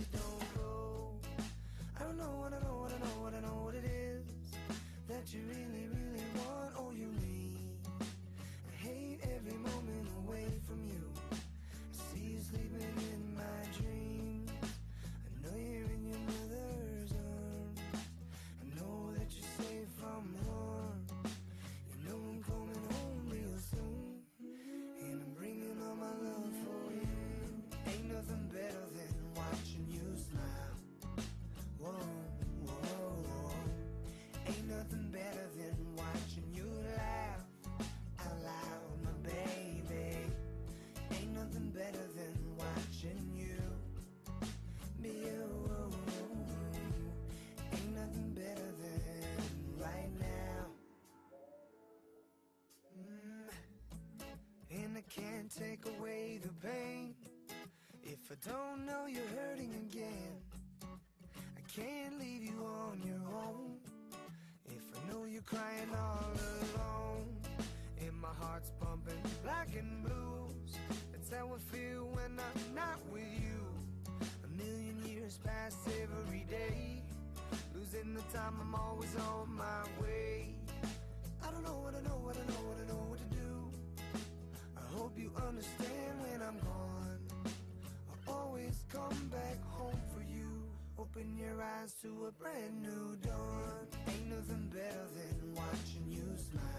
wanna know, wanna know, wanna know, wanna know what it is that you really take away the pain. If I don't know you're hurting again, I can't leave you on your own. If I know you're crying all alone, and my heart's pumping black and blues. That's how I feel when I'm not with you. A million years pass every day. Losing the time, I'm always on my way. I don't know what I know, what I know, what I know what to do understand when I'm gone. I'll always come back home for you. Open your eyes to a brand new dawn. Ain't nothing better than watching you smile.